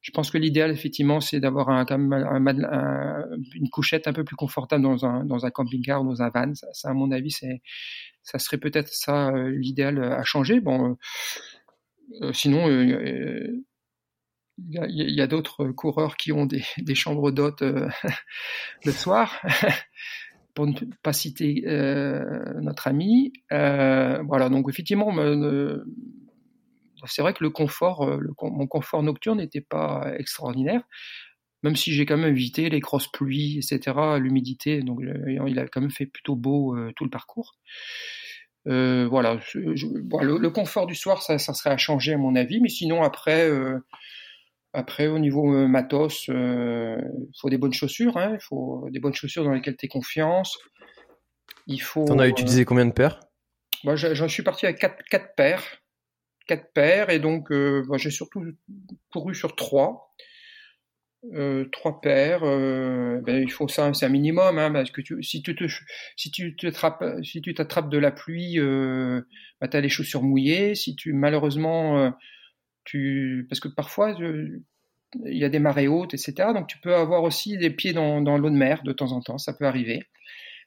Je pense que l'idéal effectivement c'est d'avoir un, un, une couchette un peu plus confortable dans un, camping-car ou dans un van. Ça, à mon avis ça serait peut-être ça euh, l'idéal à changer. Bon, euh, sinon il y a, d'autres coureurs qui ont des, chambres d'hôtes le soir pour ne pas citer euh, notre ami. Euh, voilà, donc effectivement, c'est vrai que le confort, euh, le, mon confort nocturne n'était pas extraordinaire, même si j'ai quand même évité les grosses pluies, etc., l'humidité, donc il a quand même fait plutôt beau tout le parcours. voilà, le, confort du soir, ça, ça, serait à changer à mon avis, mais sinon après, après, au niveau euh, matos, il euh, faut des bonnes chaussures. Hein, il faut des bonnes chaussures dans lesquelles tu as confiance. Il faut. T'en as utilisé combien de paires? Moi, j'en suis parti avec quatre, quatre paires. Quatre paires, et donc euh, j'ai surtout couru sur trois. trois paires, ben, il faut ça, c'est un minimum, hein, parce que tu, si tu te, si tu t'attrapes, si tu t'attrapes de la pluie, euh, ben, as les chaussures mouillées. Si tu malheureusement parce que parfois il y a des marées hautes, etc. Donc tu peux avoir aussi des pieds dans, l'eau de mer de temps en temps, ça peut arriver.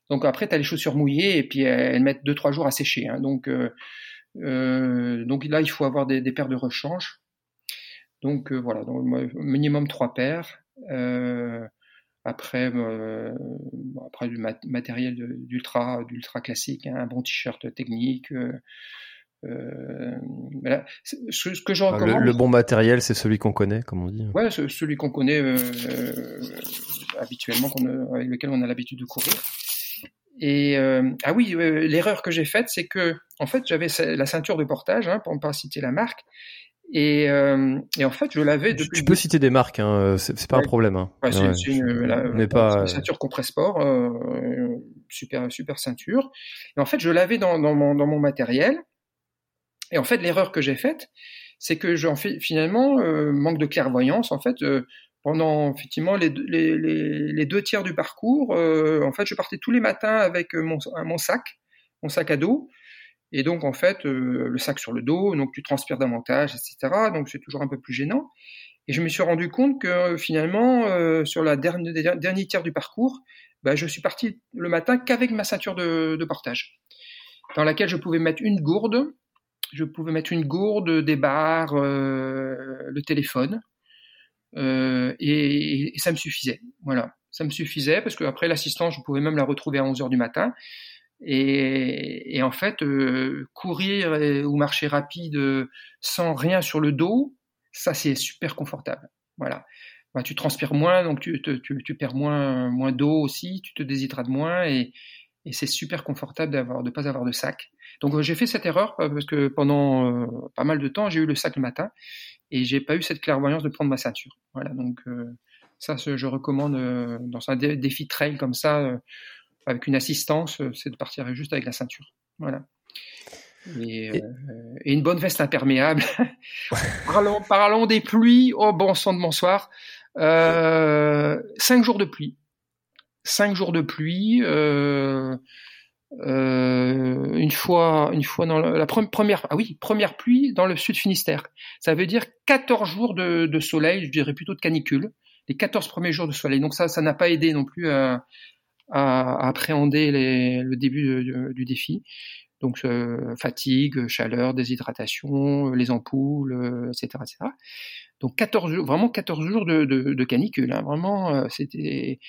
Donc après, tu as les chaussures mouillées et puis elles mettent 2-3 jours à sécher. Hein. Donc, euh, euh, donc là, il faut avoir des, paires de rechange. Donc euh, voilà, donc, minimum 3 paires. après, après du matériel d'ultra, d'ultra classique, hein, un bon t-shirt technique, euh, ce, que je ah, recommande, le, bon matériel, c'est celui qu'on connaît, comme on dit. Ouais, celui qu'on connaît euh, euh, habituellement, avec lequel on a l'habitude de courir. Et ah oui, l'erreur que j'ai faite, c'est que en fait, j'avais la ceinture de portage, hein, pour ne pas citer la marque, et, et, en fait, je l'avais depuis. Tu peux citer des marques, hein, c'est pas un problème. Hein. c'est une, pas... ceinture Compressport, euh, super super ceinture. Et en fait, je l'avais dans, dans, mon, dans mon matériel. Et en fait, l'erreur que j'ai faite, c'est que j'en fais finalement euh, manque de clairvoyance. En fait, euh, pendant effectivement les, deux tiers du parcours, euh, en fait, je partais tous les matins avec mon, mon sac, mon sac à dos. Et donc, en fait, le sac sur le dos, donc tu transpires davantage, etc. Donc, c'est toujours un peu plus gênant. Et je me suis rendu compte que finalement, sur la dernière, dernier tiers du parcours, bah, je suis parti le matin qu'avec ma ceinture de, de portage, dans laquelle je pouvais mettre une gourde je pouvais mettre une gourde, des barres, euh, le téléphone, euh, et, ça me suffisait. Voilà, ça me suffisait parce que après l'assistance, je pouvais même la retrouver à 11 heures du matin. Et, en fait, euh, courir ou marcher rapide sans rien sur le dos, ça c'est super confortable. Voilà. Bah, tu transpires moins, donc tu, tu, perds moins, moins d'eau aussi, tu te déshydrates moins et, et c'est super confortable d'avoir de pas avoir de sac. Donc euh, j'ai fait cette erreur euh, parce que pendant euh, pas mal de temps j'ai eu le sac le matin et j'ai pas eu cette clairvoyance de prendre ma ceinture. Voilà donc ça je recommande dans un défi trail comme ça avec une assistance c'est de partir juste avec la ceinture. Voilà. Et, une bonne veste imperméable. parlons, parlons des pluies. Oh bon sang de bonsoir. cinq jours de pluie cinq jours de pluie. Euh, euh, une fois, une fois dans la, première, ah oui, première pluie dans le sud Finistère. Ça veut dire 14 jours de, soleil, je dirais plutôt de canicule. Les 14 premiers jours de soleil. Donc ça, ça n'a pas aidé non plus à, appréhender le début du, défi. Donc euh, fatigue, chaleur, déshydratation, les ampoules, etc., etc. Donc 14 jours, vraiment 14 jours de, canicule. Hein. Vraiment, c'était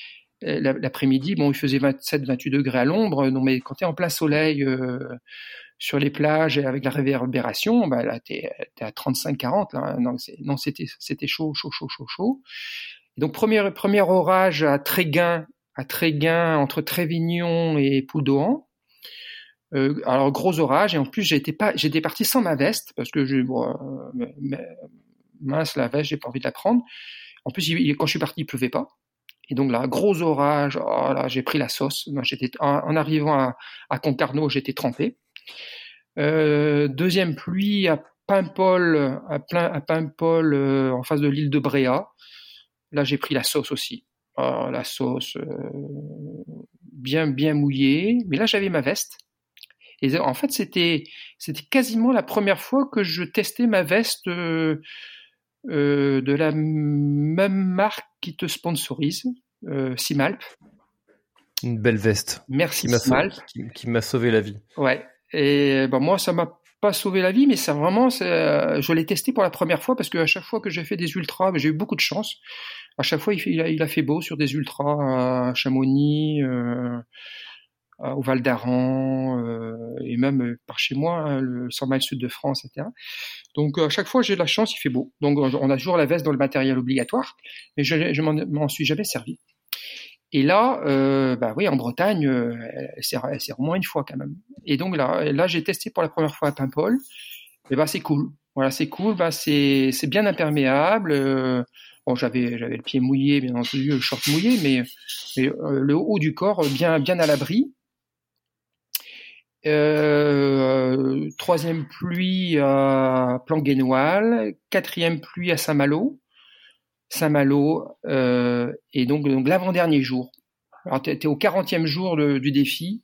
l'après-midi, bon, il faisait 27-28 degrés à l'ombre, non mais quand tu es en plein soleil euh, sur les plages et avec la réverbération, bah là tu es, à 35-40 là, non, c'était chaud, chaud, chaud, chaud, chaud. Donc premier premier orage à Tréguin, à Tréguin entre Trévignon et Poudouan. Euh, alors gros orage et en plus j'étais parti sans ma veste parce que bon, mince la veste j'ai pas envie de la prendre En plus, quand je suis parti, il pleuvait pas. Et donc là, gros orage, oh j'ai pris la sauce. En, arrivant à, Concarneau, j'étais trempé. Euh, deuxième pluie à Paimpol, euh, en face de l'île de Bréa. Là, j'ai pris la sauce aussi. Oh, la sauce euh, bien bien mouillée. Mais là, j'avais ma veste. Et en fait, c'était c'était quasiment la première fois que je testais ma veste euh, euh, de la même marque qui te sponsorise, euh, Simalp. Une belle veste. Merci qui Simalp. Qui, m'a sauvé la vie. Ouais. Et ben moi, ça m'a pas sauvé la vie, mais ça vraiment, je l'ai testé pour la première fois parce qu'à chaque fois que j'ai fait des ultras, j'ai eu beaucoup de chance. À chaque fois, il, a, il a, fait beau sur des ultras à Chamonix. Euh, au Val d'Aran euh, et même euh, par chez moi, hein, le 100 miles sud de France, etc. Donc à chaque fois j'ai la chance, il fait beau. Donc on a toujours la veste dans le matériel obligatoire, mais je, je m'en suis jamais servi. Et là, bah oui, en Bretagne, euh, au moins une fois quand même. Et donc là, là j'ai testé pour la première fois à Paimpol. Et bah c'est cool. Voilà, c'est cool. Bah c'est c'est bien imperméable. Bon, j'avais j'avais le pied mouillé, bien entendu, le short mouillé, mais, mais le haut du corps bien bien à l'abri. Euh, troisième pluie à Planguenoil, quatrième pluie à Saint-Malo, Saint-Malo, euh, et donc, donc l'avant-dernier jour. Alors tu es, au 40e jour du défi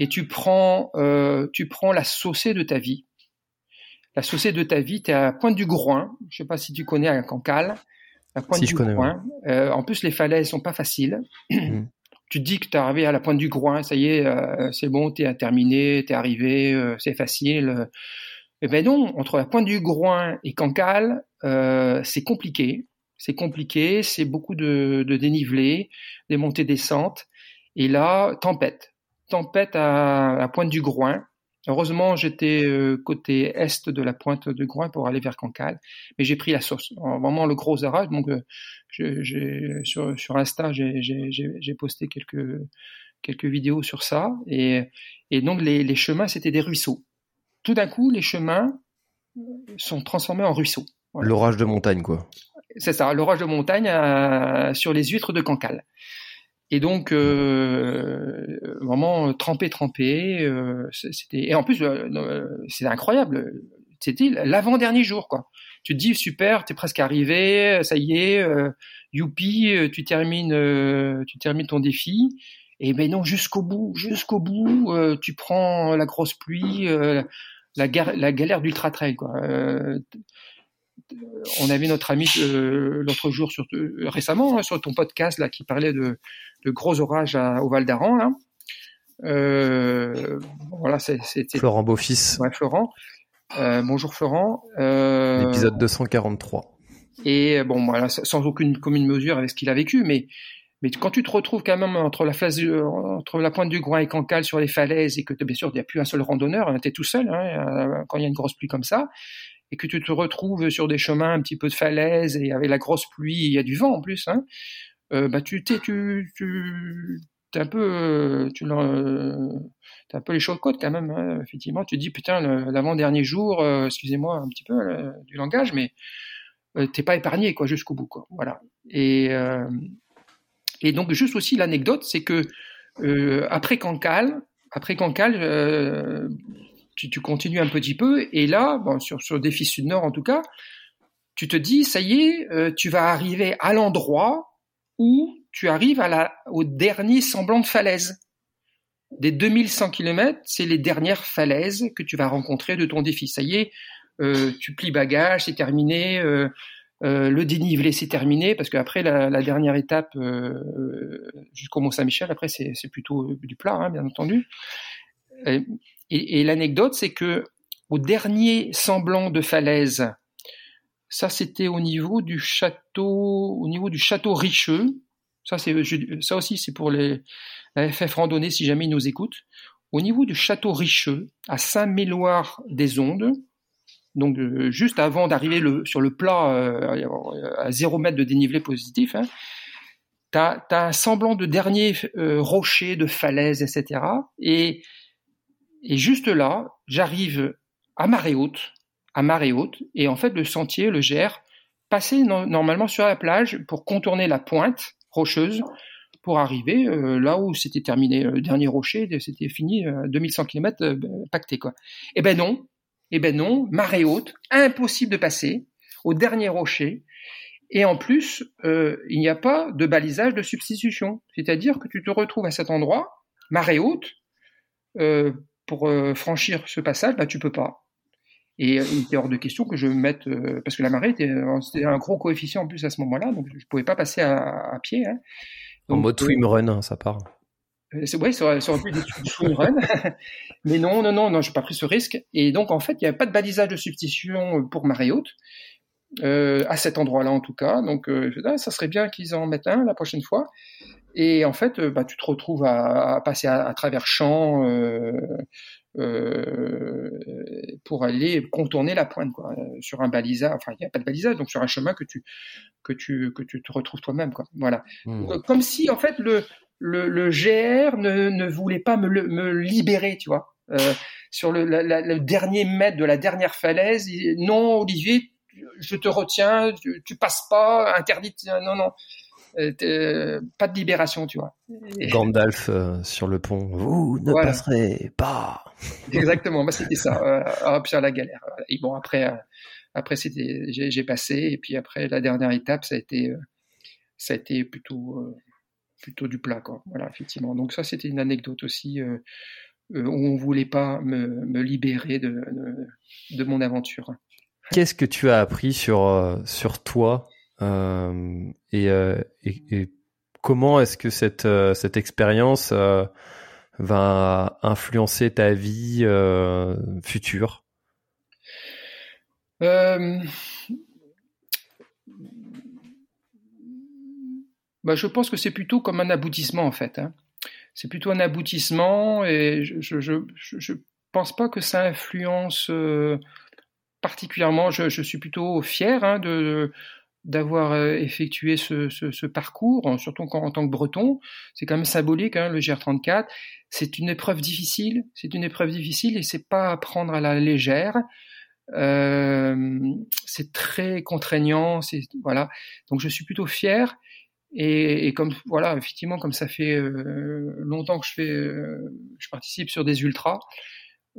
et tu prends, euh, tu prends la saucée de ta vie. La saucée de ta vie, tu es à Pointe du Groin, je sais pas si tu connais à Cancale, à Pointe du Groin. Euh, en plus, les falaises sont pas faciles. Mm tu dis que tu es arrivé à la pointe du groin, ça y est, euh, c'est bon, tu es terminé, tu es arrivé, euh, c'est facile. Eh ben non, entre la pointe du groin et Cancale, euh, c'est compliqué. C'est compliqué, c'est beaucoup de, de dénivelé, des montées-descentes. Et là, tempête. Tempête à la pointe du groin. Heureusement, j'étais euh, côté est de la pointe de Groin pour aller vers Cancale, mais j'ai pris la sauce. Vraiment le gros orage. Donc, euh, je, sur, sur Insta, j'ai posté quelques quelques vidéos sur ça. Et, et donc, les, les chemins, c'était des ruisseaux. Tout d'un coup, les chemins sont transformés en ruisseaux. L'orage de montagne, quoi. C'est ça, l'orage de montagne euh, sur les huîtres de Cancale. Et donc euh, vraiment trempé, trempé. Euh, c'était et en plus euh, c'est incroyable. C'était l'avant-dernier jour quoi. Tu te dis super, t'es presque arrivé, ça y est, euh, youpi, tu termines, euh, tu termines ton défi. Et ben non, jusqu'au bout, jusqu'au bout, tu prends la grosse pluie, la, la galère d'ultra trail quoi on avait notre ami euh, l'autre jour sur récemment hein, sur ton podcast là qui parlait de, gros orages au Val d'Aran euh, voilà, c'était Florent Beaufils. Ouais, Florent. Euh, bonjour Florent. Épisode 243. Et bon, voilà, sans aucune commune mesure avec ce qu'il a vécu, mais mais quand tu te retrouves quand même entre la phase, entre la pointe du Groin et Cancale sur les falaises et que bien sûr il n'y a plus un seul randonneur, hein, tu es tout seul hein, quand il y a une grosse pluie comme ça, et que tu te retrouves sur des chemins un petit peu de falaise et avec la grosse pluie, il y a du vent en plus, hein, euh, bah tu t'es tu, tu t'es un peu euh, tu euh, t'as un peu les choses côtes quand même hein, effectivement tu te dis putain l'avant dernier jour excusez-moi un petit peu du langage mais t'es pas épargné quoi jusqu'au bout quoi. Voilà. Et et donc juste aussi l'anecdote c'est que après Cancale après Cancale tu, continues un petit peu, et là, sur, sur Défi Sud-Nord en tout cas, tu te dis, ça y est, euh, tu vas arriver à l'endroit où tu arrives au dernier semblant de falaise. Des 2100 km, c'est les dernières falaises que tu vas rencontrer de ton défi. Ça y est, euh, tu plies bagage, c'est terminé. Euh, le dénivelé c'est terminé parce qu'après la, dernière étape jusqu'au Mont Saint-Michel après c'est plutôt du plat hein, bien entendu et, l'anecdote, c'est que au dernier semblant de falaise, ça c'était au niveau du château, au niveau du château Richeux. Ça c'est, ça aussi c'est pour les FF randonnée si jamais ils nous écoutent. Au niveau du château Richeux, à Saint-Méloire-des-Ondes, donc euh, juste avant d'arriver sur le plat euh, à zéro mètre de dénivelé positif, hein, tu as, un semblant de dernier euh, rocher, de falaise, etc. Et et juste là, j'arrive à marée haute, à marée haute, et en fait le sentier, le GR, passer normalement sur la plage pour contourner la pointe rocheuse pour arriver euh, là où c'était terminé le dernier rocher, c'était fini 2100 km pacté quoi. Eh ben non, eh ben non, marée haute, impossible de passer au dernier rocher. Et en plus, euh, il n'y a pas de balisage de substitution. C'est-à-dire que tu te retrouves à cet endroit, marée haute, euh, pour euh, franchir ce passage, bah tu peux pas. Et il était hors de question que je mette, parce que la marée était, un gros coefficient en plus à ce moment-là, donc je pouvais pas passer à, pied. Hein. en mode swimrun, hein, ça part. C'est ouais, ça aurait, ça aurait pu être du swimrun, mais non, non, non, non, j'ai pas pris ce risque. Et donc en fait, il n'y avait pas de balisage de substitution pour marée haute. Euh, à cet endroit-là en tout cas. Donc euh, ah, ça serait bien qu'ils en mettent un la prochaine fois. Et en fait, euh, bah, tu te retrouves à, passer à, travers champs pour aller contourner la pointe, quoi, sur un balisage. Enfin, il n'y a pas de balisage, donc sur un chemin que tu que tu que tu te retrouves toi-même, quoi. Voilà. Mmh. Comme si en fait le le, le GR ne, ne voulait pas me, me libérer, tu vois. sur le, le dernier mètre de la dernière falaise, non, Olivier, je te retiens, tu, passes pas, interdit, non, non. Euh, pas de libération, tu vois. Gandalf euh, sur le pont, vous ne passerez pas. Exactement, bah, c'était ça. Euh, hop, sur la galère. Et bon, après, après c'était, j'ai passé, et puis après, la dernière étape, ça a été, ça a été plutôt, plutôt du plat, quoi. Voilà, effectivement. Donc ça, c'était une anecdote aussi où on voulait pas me, me libérer de, de, de mon aventure. Qu'est-ce que tu as appris sur euh, sur toi euh, et, euh, et, comment est-ce que cette cette expérience va influencer ta vie future? Bah, je pense que c'est plutôt comme un aboutissement en fait. Hein. C'est plutôt un aboutissement et je je, je, je pense pas que ça influence particulièrement, je, suis plutôt fier hein, de d'avoir euh, effectué ce, parcours, surtout en, tant que breton. C'est quand même symbolique, hein, le GR34. C'est une épreuve difficile, c'est une épreuve difficile et c'est pas à prendre à la légère. Euh, c'est très contraignant, voilà. Donc je suis plutôt fier et, comme voilà, effectivement, comme ça fait euh, longtemps que je fais, je participe sur des ultras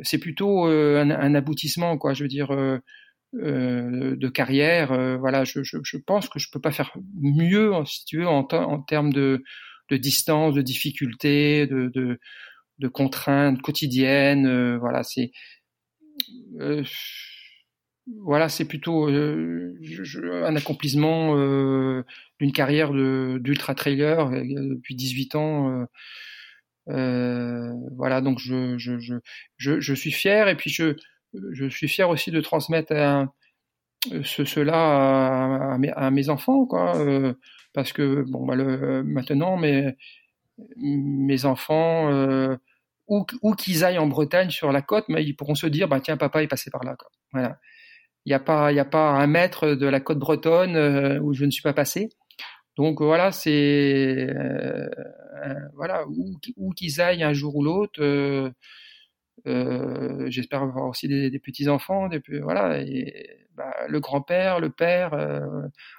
c'est plutôt euh, un, aboutissement, quoi. Je veux dire. Euh, euh, de carrière, voilà, je, pense que je peux pas faire mieux, si tu veux, en, en termes de, distance, de difficultés, de, de, contraintes quotidiennes. voilà, c'est voilà, c'est plutôt un accomplissement d'une carrière d'ultra trailer depuis 18 ans. Euh, voilà, donc je, je, je, je, suis fier et puis je, je suis fier aussi de transmettre ce, cela à, mes, enfants, euh, parce que bon, bah, maintenant, mes, enfants, euh, où, qu'ils aillent en Bretagne sur la côte, ils pourront se dire, bah tiens, papa est passé par là. Il n'y a pas, un mètre de la côte bretonne euh, où je ne suis pas passé. Donc voilà, c'est euh, où, qu'ils aillent un jour ou l'autre. Euh, euh, j'espère avoir aussi des, petits enfants, des, voilà, et bah, le grand-père, le père.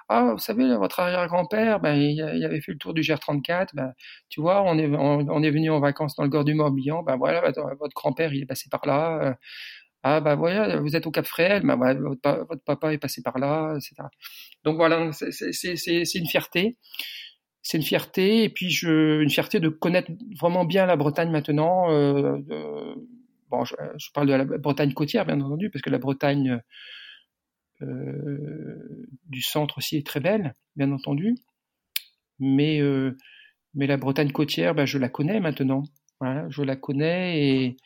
ah, vous savez, votre arrière-grand-père, ben, il, avait fait le tour du GR34. Ben, tu vois, on est on, est venu en vacances dans le Gorge du Morbihan. Ben voilà, votre grand-père, il est passé par là. Ah bah voilà, vous êtes au Cap Fréhel, bah, votre, papa est passé par là, etc. Donc voilà, c'est une fierté. C'est une fierté, et puis je, une fierté de connaître vraiment bien la Bretagne maintenant. Euh, bon, je, parle de la Bretagne côtière, bien entendu, parce que la Bretagne euh, du centre aussi est très belle, bien entendu. Mais, euh, mais la Bretagne côtière, bah, je la connais maintenant. Voilà, je la connais et,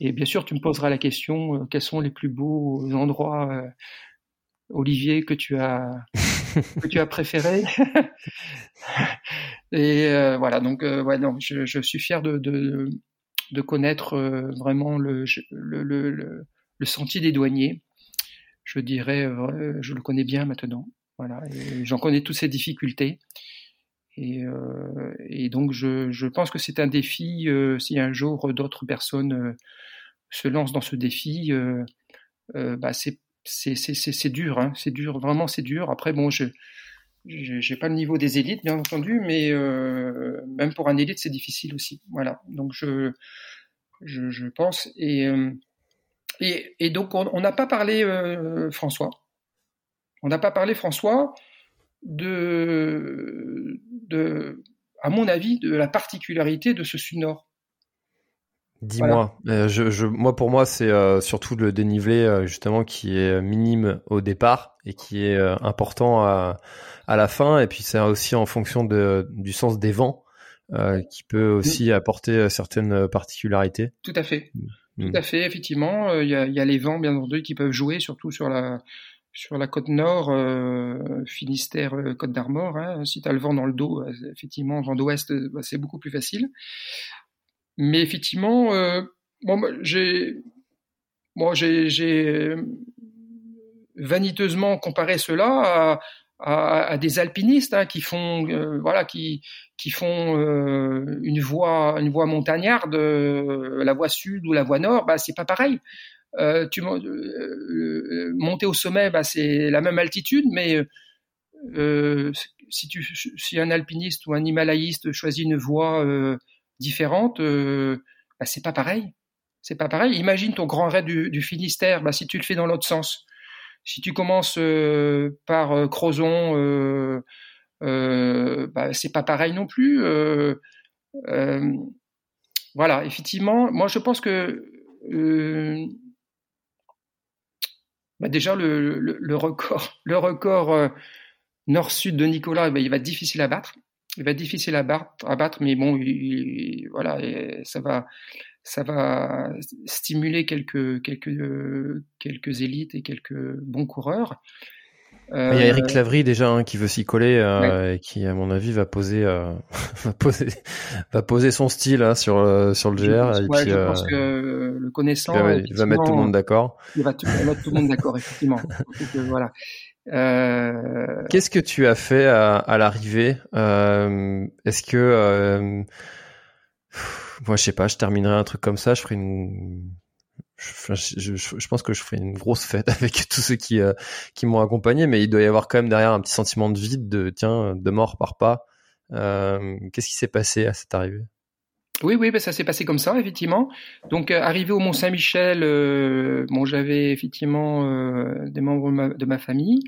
et bien sûr, tu me poseras la question euh, quels sont les plus beaux endroits, euh, Olivier, que tu as que tu as préféré Et euh, voilà, donc ouais, non, je, je, suis fier de, de, de connaître vraiment le, le, le, le, sentier des douaniers. Je dirais, je le connais bien maintenant. Voilà, j'en connais toutes ces difficultés. Et, euh, et, donc, je, je pense que c'est un défi. Euh, si un jour d'autres personnes se lance dans ce défi, euh, euh, bah c'est dur, hein, c'est dur, vraiment c'est dur. Après, bon, je j'ai pas le niveau des élites, bien entendu, mais euh, même pour un élite, c'est difficile aussi. Voilà. Donc je je, je pense et, euh, et, et donc on n'a pas parlé euh, François. On n'a pas parlé François de de à mon avis de la particularité de ce sud nord. Dis-moi, euh, je, je, moi pour moi c'est euh, surtout le dénivelé euh, justement qui est minime au départ et qui est important à, à la fin et puis c'est aussi en fonction de, du sens des vents qui peut aussi apporter certaines particularités. Tout à fait, mm. tout à fait effectivement il y a, y, a, les vents bien entendu qui peuvent jouer surtout sur la sur la côte nord, Finistère, Côte d'Armor. Hein. Si tu as le vent dans le dos, effectivement, vent d'ouest, bah, c'est beaucoup plus facile. Mais effectivement, euh, bon, j'ai, j'ai vaniteusement comparé cela à, des alpinistes hein, qui font, euh, voilà, qui, qui font euh, une voie, une voie montagnarde, euh, la voie sud ou la voie nord. Bah, c'est pas pareil. Euh, monter au sommet, bah, c'est la même altitude, mais si tu, si un alpiniste ou un himalayiste choisit une voie différentes, euh, bah, c'est pas pareil. C'est pas pareil. Imagine ton grand raid du, Finistère, bah, si tu le fais dans l'autre sens. Si tu commences euh, par euh, Crozon, bah, c'est pas pareil non plus. Voilà, effectivement, moi je pense que déjà le, record, le record nord-sud de Nicolas, bah, il va être difficile à battre il va être difficile à battre, à battre mais bon, il, voilà, ça va, ça va stimuler quelques, quelques, quelques élites et quelques bons coureurs. Euh, il y a Eric Lavry déjà hein, qui veut s'y coller euh, et qui, à mon avis, va poser, euh, va poser, va poser son style hein, sur euh, sur le GR. Je pense, et puis, je pense que le connaissant, il va, il va mettre tout le monde d'accord. Il va, il va mettre tout le monde d'accord, effectivement. voilà. Euh... Qu'est-ce que tu as fait à, à l'arrivée euh, Est-ce que euh, moi je sais pas, je terminerai un truc comme ça, je ferai une je, je, je, pense que je ferai une grosse fête avec tous ceux qui euh, qui m'ont accompagné, mais il doit y avoir quand même derrière un petit sentiment de vide, de tiens, de mort par pas. Euh, Qu'est-ce qui s'est passé à cette arrivée? Oui, oui, ben ça s'est passé comme ça, effectivement. Donc, euh, arrivé au Mont-Saint-Michel, euh, bon, j'avais effectivement euh, des membres de ma, famille.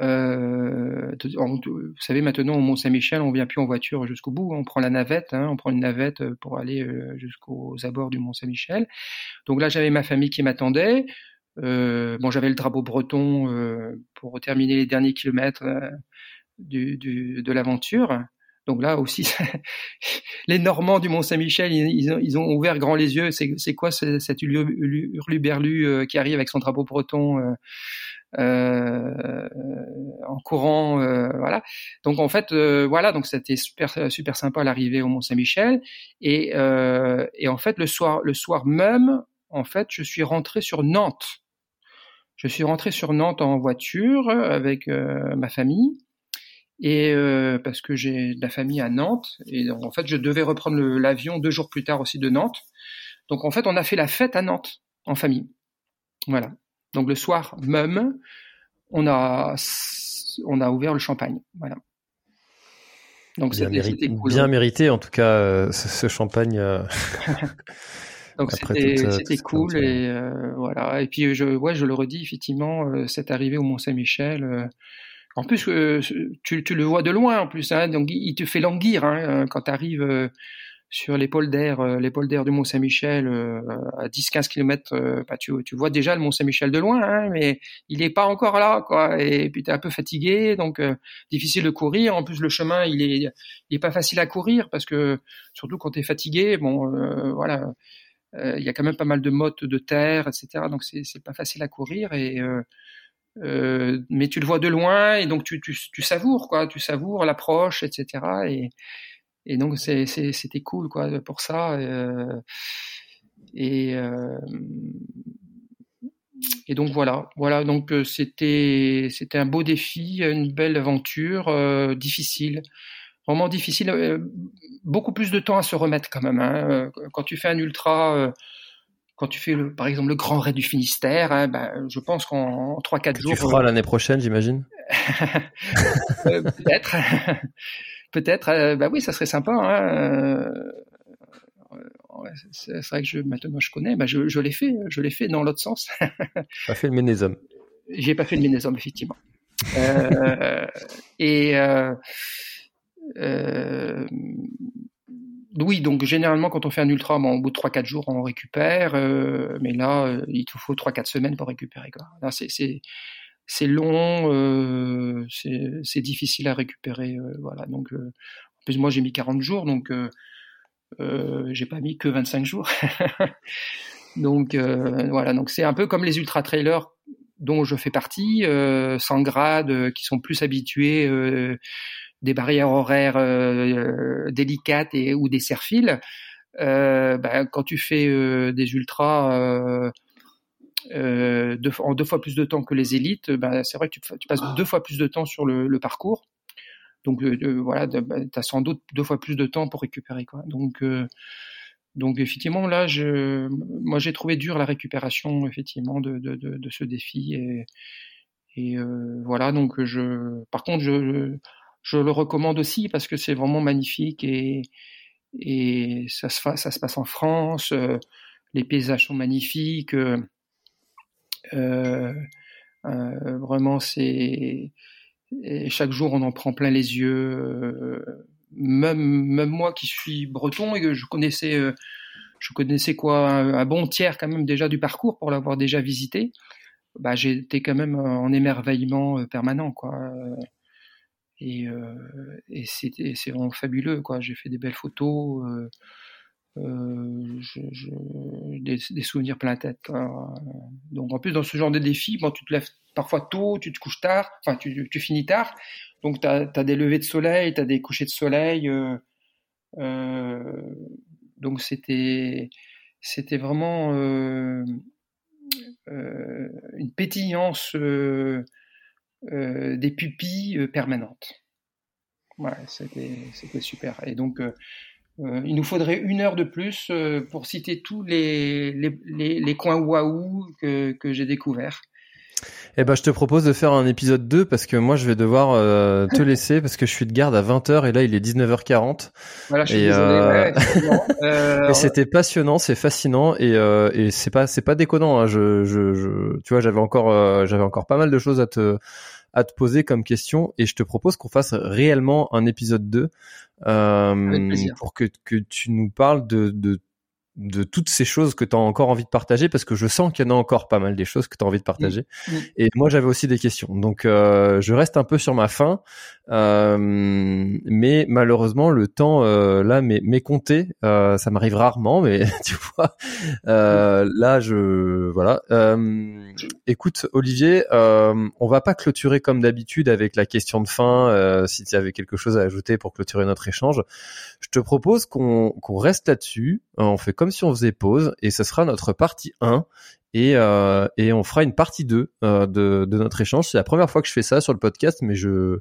Vous savez, maintenant au Mont-Saint-Michel, on vient plus en voiture jusqu'au bout. On prend la navette, hein, on prend une navette pour aller jusqu'aux abords du Mont-Saint-Michel. Donc là, j'avais ma famille qui m'attendait. bon, j'avais le drapeau breton pour terminer les derniers kilomètres de l'aventure. Donc là aussi, les Normands du Mont-Saint-Michel, ils, ont ouvert grand les yeux. C'est quoi cet hurluberlu euh, qui arrive avec son drapeau breton euh, euh, en courant, voilà. Donc en fait, voilà, c'était super super sympa l'arrivée au Mont-Saint-Michel. Et, et en fait, le soir le soir même, en fait, je suis rentré sur Nantes. Je suis rentré sur Nantes en voiture avec ma famille et euh, parce que j'ai de la famille à Nantes et en fait je devais reprendre l'avion deux jours plus tard aussi de Nantes. Donc en fait on a fait la fête à Nantes en famille. Voilà. Donc le soir même on a on a ouvert le champagne. Voilà. Donc bien, mérité, cool, bien mérité en tout cas euh, ce, ce, champagne. Euh... Donc c'était cool et euh, voilà. Et puis je ouais je le redis effectivement euh, cette arrivée au Mont Saint-Michel en plus, euh, tu, le vois de loin en plus, hein, donc il te fait languir hein, euh, quand tu arrives euh, sur l'épaule d'air, l'épaule d'air du Mont Saint-Michel à 10-15 km. Bah, tu, tu, vois déjà le Mont Saint-Michel de loin, hein, mais il n'est pas encore là, quoi. Et puis tu es un peu fatigué, donc difficile de courir. En plus, le chemin, il est, il est pas facile à courir parce que surtout quand tu es fatigué, bon, voilà. Il y a quand même pas mal de mottes de terre, etc. Donc c'est pas facile à courir et euh, mais tu le vois de loin et donc tu, tu, savoures quoi, tu savoures l'approche, etc. Et, donc c'était cool quoi pour ça. Euh, et euh, et donc voilà, voilà donc c'était un beau défi, une belle aventure, difficile, vraiment difficile, beaucoup plus de temps à se remettre quand même. Hein. Quand tu fais un ultra quand tu fais le, par exemple le Grand Raid du Finistère, hein, ben, je pense qu'en 3-4 jours. Tu feras l'année prochaine, j'imagine. Peut-être. Peut-être. bah oui, ça serait sympa. Hein c'est vrai que je, maintenant je connais, bah je, je l'ai fait, je l'ai fait dans l'autre sens. pas fait le ménésome. J'ai pas fait le ménésome, effectivement. euh, et euh, euh, oui, donc généralement quand on fait un ultra, au bout de 3-4 jours on récupère, euh, mais là euh, il te faut 3-4 semaines pour récupérer. Quoi. C'est long, euh, c'est difficile à récupérer. voilà, donc en plus moi j'ai mis 40 jours, donc j'ai pas mis que 25 jours. donc voilà, donc c'est un peu comme les ultra trailers dont je fais partie, sans grade, qui sont plus habitués des barrières horaires délicates et ou des serfiles. Ben, quand tu fais des ultras en deux fois plus de temps que les élites, ben, c'est vrai que tu, passes deux fois plus de temps sur le, parcours. Donc euh, voilà, bah, tu as sans doute deux fois plus de temps pour récupérer. Quoi. Donc, euh, donc effectivement, là, je, moi j'ai trouvé dur la récupération effectivement de, de, ce défi. Et, euh, voilà, donc je, par contre, je le recommande aussi parce que c'est vraiment magnifique et, ça, se, passe en France. Euh, les paysages sont magnifiques. Euh, euh, vraiment, c'est chaque jour, on en prend plein les yeux. Même, même moi qui suis breton et que je connaissais, je connaissais quoi, un, bon tiers quand même déjà du parcours pour l'avoir déjà visité. Bah, j'étais quand même en émerveillement permanent, quoi. Et, et c'était, c'est vraiment fabuleux, quoi. J'ai fait des belles photos. Euh, je, des, souvenirs plein tête. Donc en plus dans ce genre de défi, bon, tu te lèves parfois tôt, tu te couches tard, enfin tu, finis tard, donc tu as, des levées de soleil, tu as des couchers de soleil. Euh, euh, donc c'était c'était vraiment euh, euh une pétillance euh, des pupilles permanentes. Ouais, c'était super. Et donc euh, il nous faudrait une heure de plus euh, pour citer tous les, les, les, coins waouh que, que j'ai découverts. Eh ben, je te propose de faire un épisode 2 parce que moi, je vais devoir euh, te laisser parce que je suis de garde à 20h et là, il est 19h40. Voilà, je suis désolé. Euh... c'était passionnant, c'est fascinant et, euh, et c'est pas, c'est pas déconnant. Hein. Je, je, je, tu vois, j'avais encore, j'avais encore pas mal de choses à te, à te poser comme question et je te propose qu'on fasse réellement un épisode 2 euh, pour que, que tu nous parles de, de de toutes ces choses que tu as encore envie de partager parce que je sens qu'il y en a encore pas mal des choses que tu as envie de partager. Mm, mm. Et moi j'avais aussi des questions. Donc euh, je reste un peu sur ma fin euh, mais malheureusement le temps euh, là m'est compté, euh, ça m'arrive rarement mais tu vois euh, là je voilà. écoute Olivier, on va pas clôturer comme d'habitude avec la question de fin si tu avais quelque chose à ajouter pour clôturer notre échange. Je te propose qu'on qu'on reste là-dessus, on fait comme si on faisait pause et ce sera notre partie 1 et, euh, et on fera une partie 2 euh, de, de, notre échange. C'est la première fois que je fais ça sur le podcast, mais je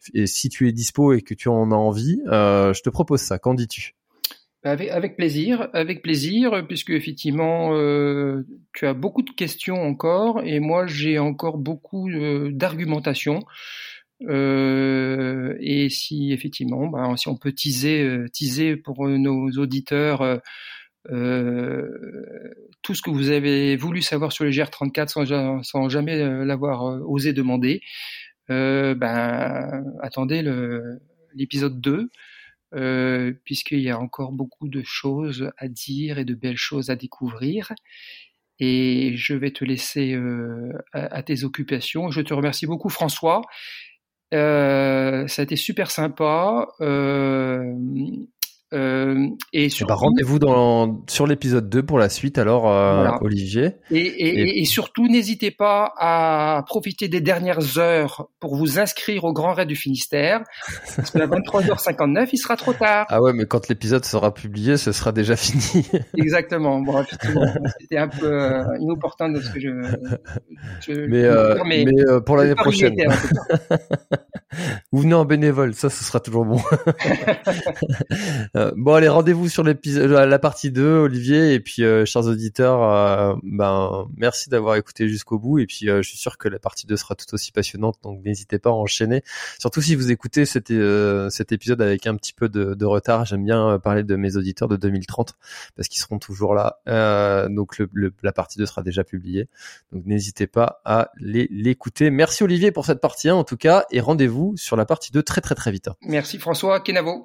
si tu es dispo et que tu en as envie, euh, je te propose ça. Qu'en dis-tu? Avec, plaisir, avec plaisir, puisque effectivement, tu as beaucoup de questions encore, et moi j'ai encore beaucoup d'argumentation. Euh, et si effectivement, bah, si on peut teaser, teaser pour nos auditeurs tout ce que vous avez voulu savoir sur les GR34 sans, jamais euh, l'avoir euh, osé demander, ben, attendez l'épisode 2. Euh, puisqu'il y a encore beaucoup de choses à dire et de belles choses à découvrir. Et je vais te laisser euh, à, à, tes occupations. Je te remercie beaucoup, François. Euh, ça a été super sympa. Euh, et eh ben, rendez-vous dans sur l'épisode 2 pour la suite alors euh, Olivier. Et, et, et... et surtout n'hésitez pas à profiter des dernières heures pour vous inscrire au Grand Raid du Finistère parce qu'à 23h59 il sera trop tard. Ah ouais mais quand l'épisode sera publié ce sera déjà fini. Exactement. Bon c'était un peu euh, inopportun de ce que je, je mais, euh, mais, mais pour l'année prochaine. Vous venez en bénévole ça ce sera toujours bon. Euh, bon allez, rendez-vous sur la partie 2, Olivier, et puis euh, chers auditeurs, euh, ben merci d'avoir écouté jusqu'au bout, et puis je suis sûr que la partie 2 sera tout aussi passionnante, donc n'hésitez pas à enchaîner. Surtout si vous écoutez cet, cet épisode avec un petit peu de, retard, j'aime bien parler de mes auditeurs de 2030 parce qu'ils seront toujours là. donc la partie 2 sera déjà publiée, donc n'hésitez pas à l'écouter. Merci Olivier pour cette partie 1 en tout cas, et rendez-vous sur la partie 2 très très très vite. Merci François Kenavo.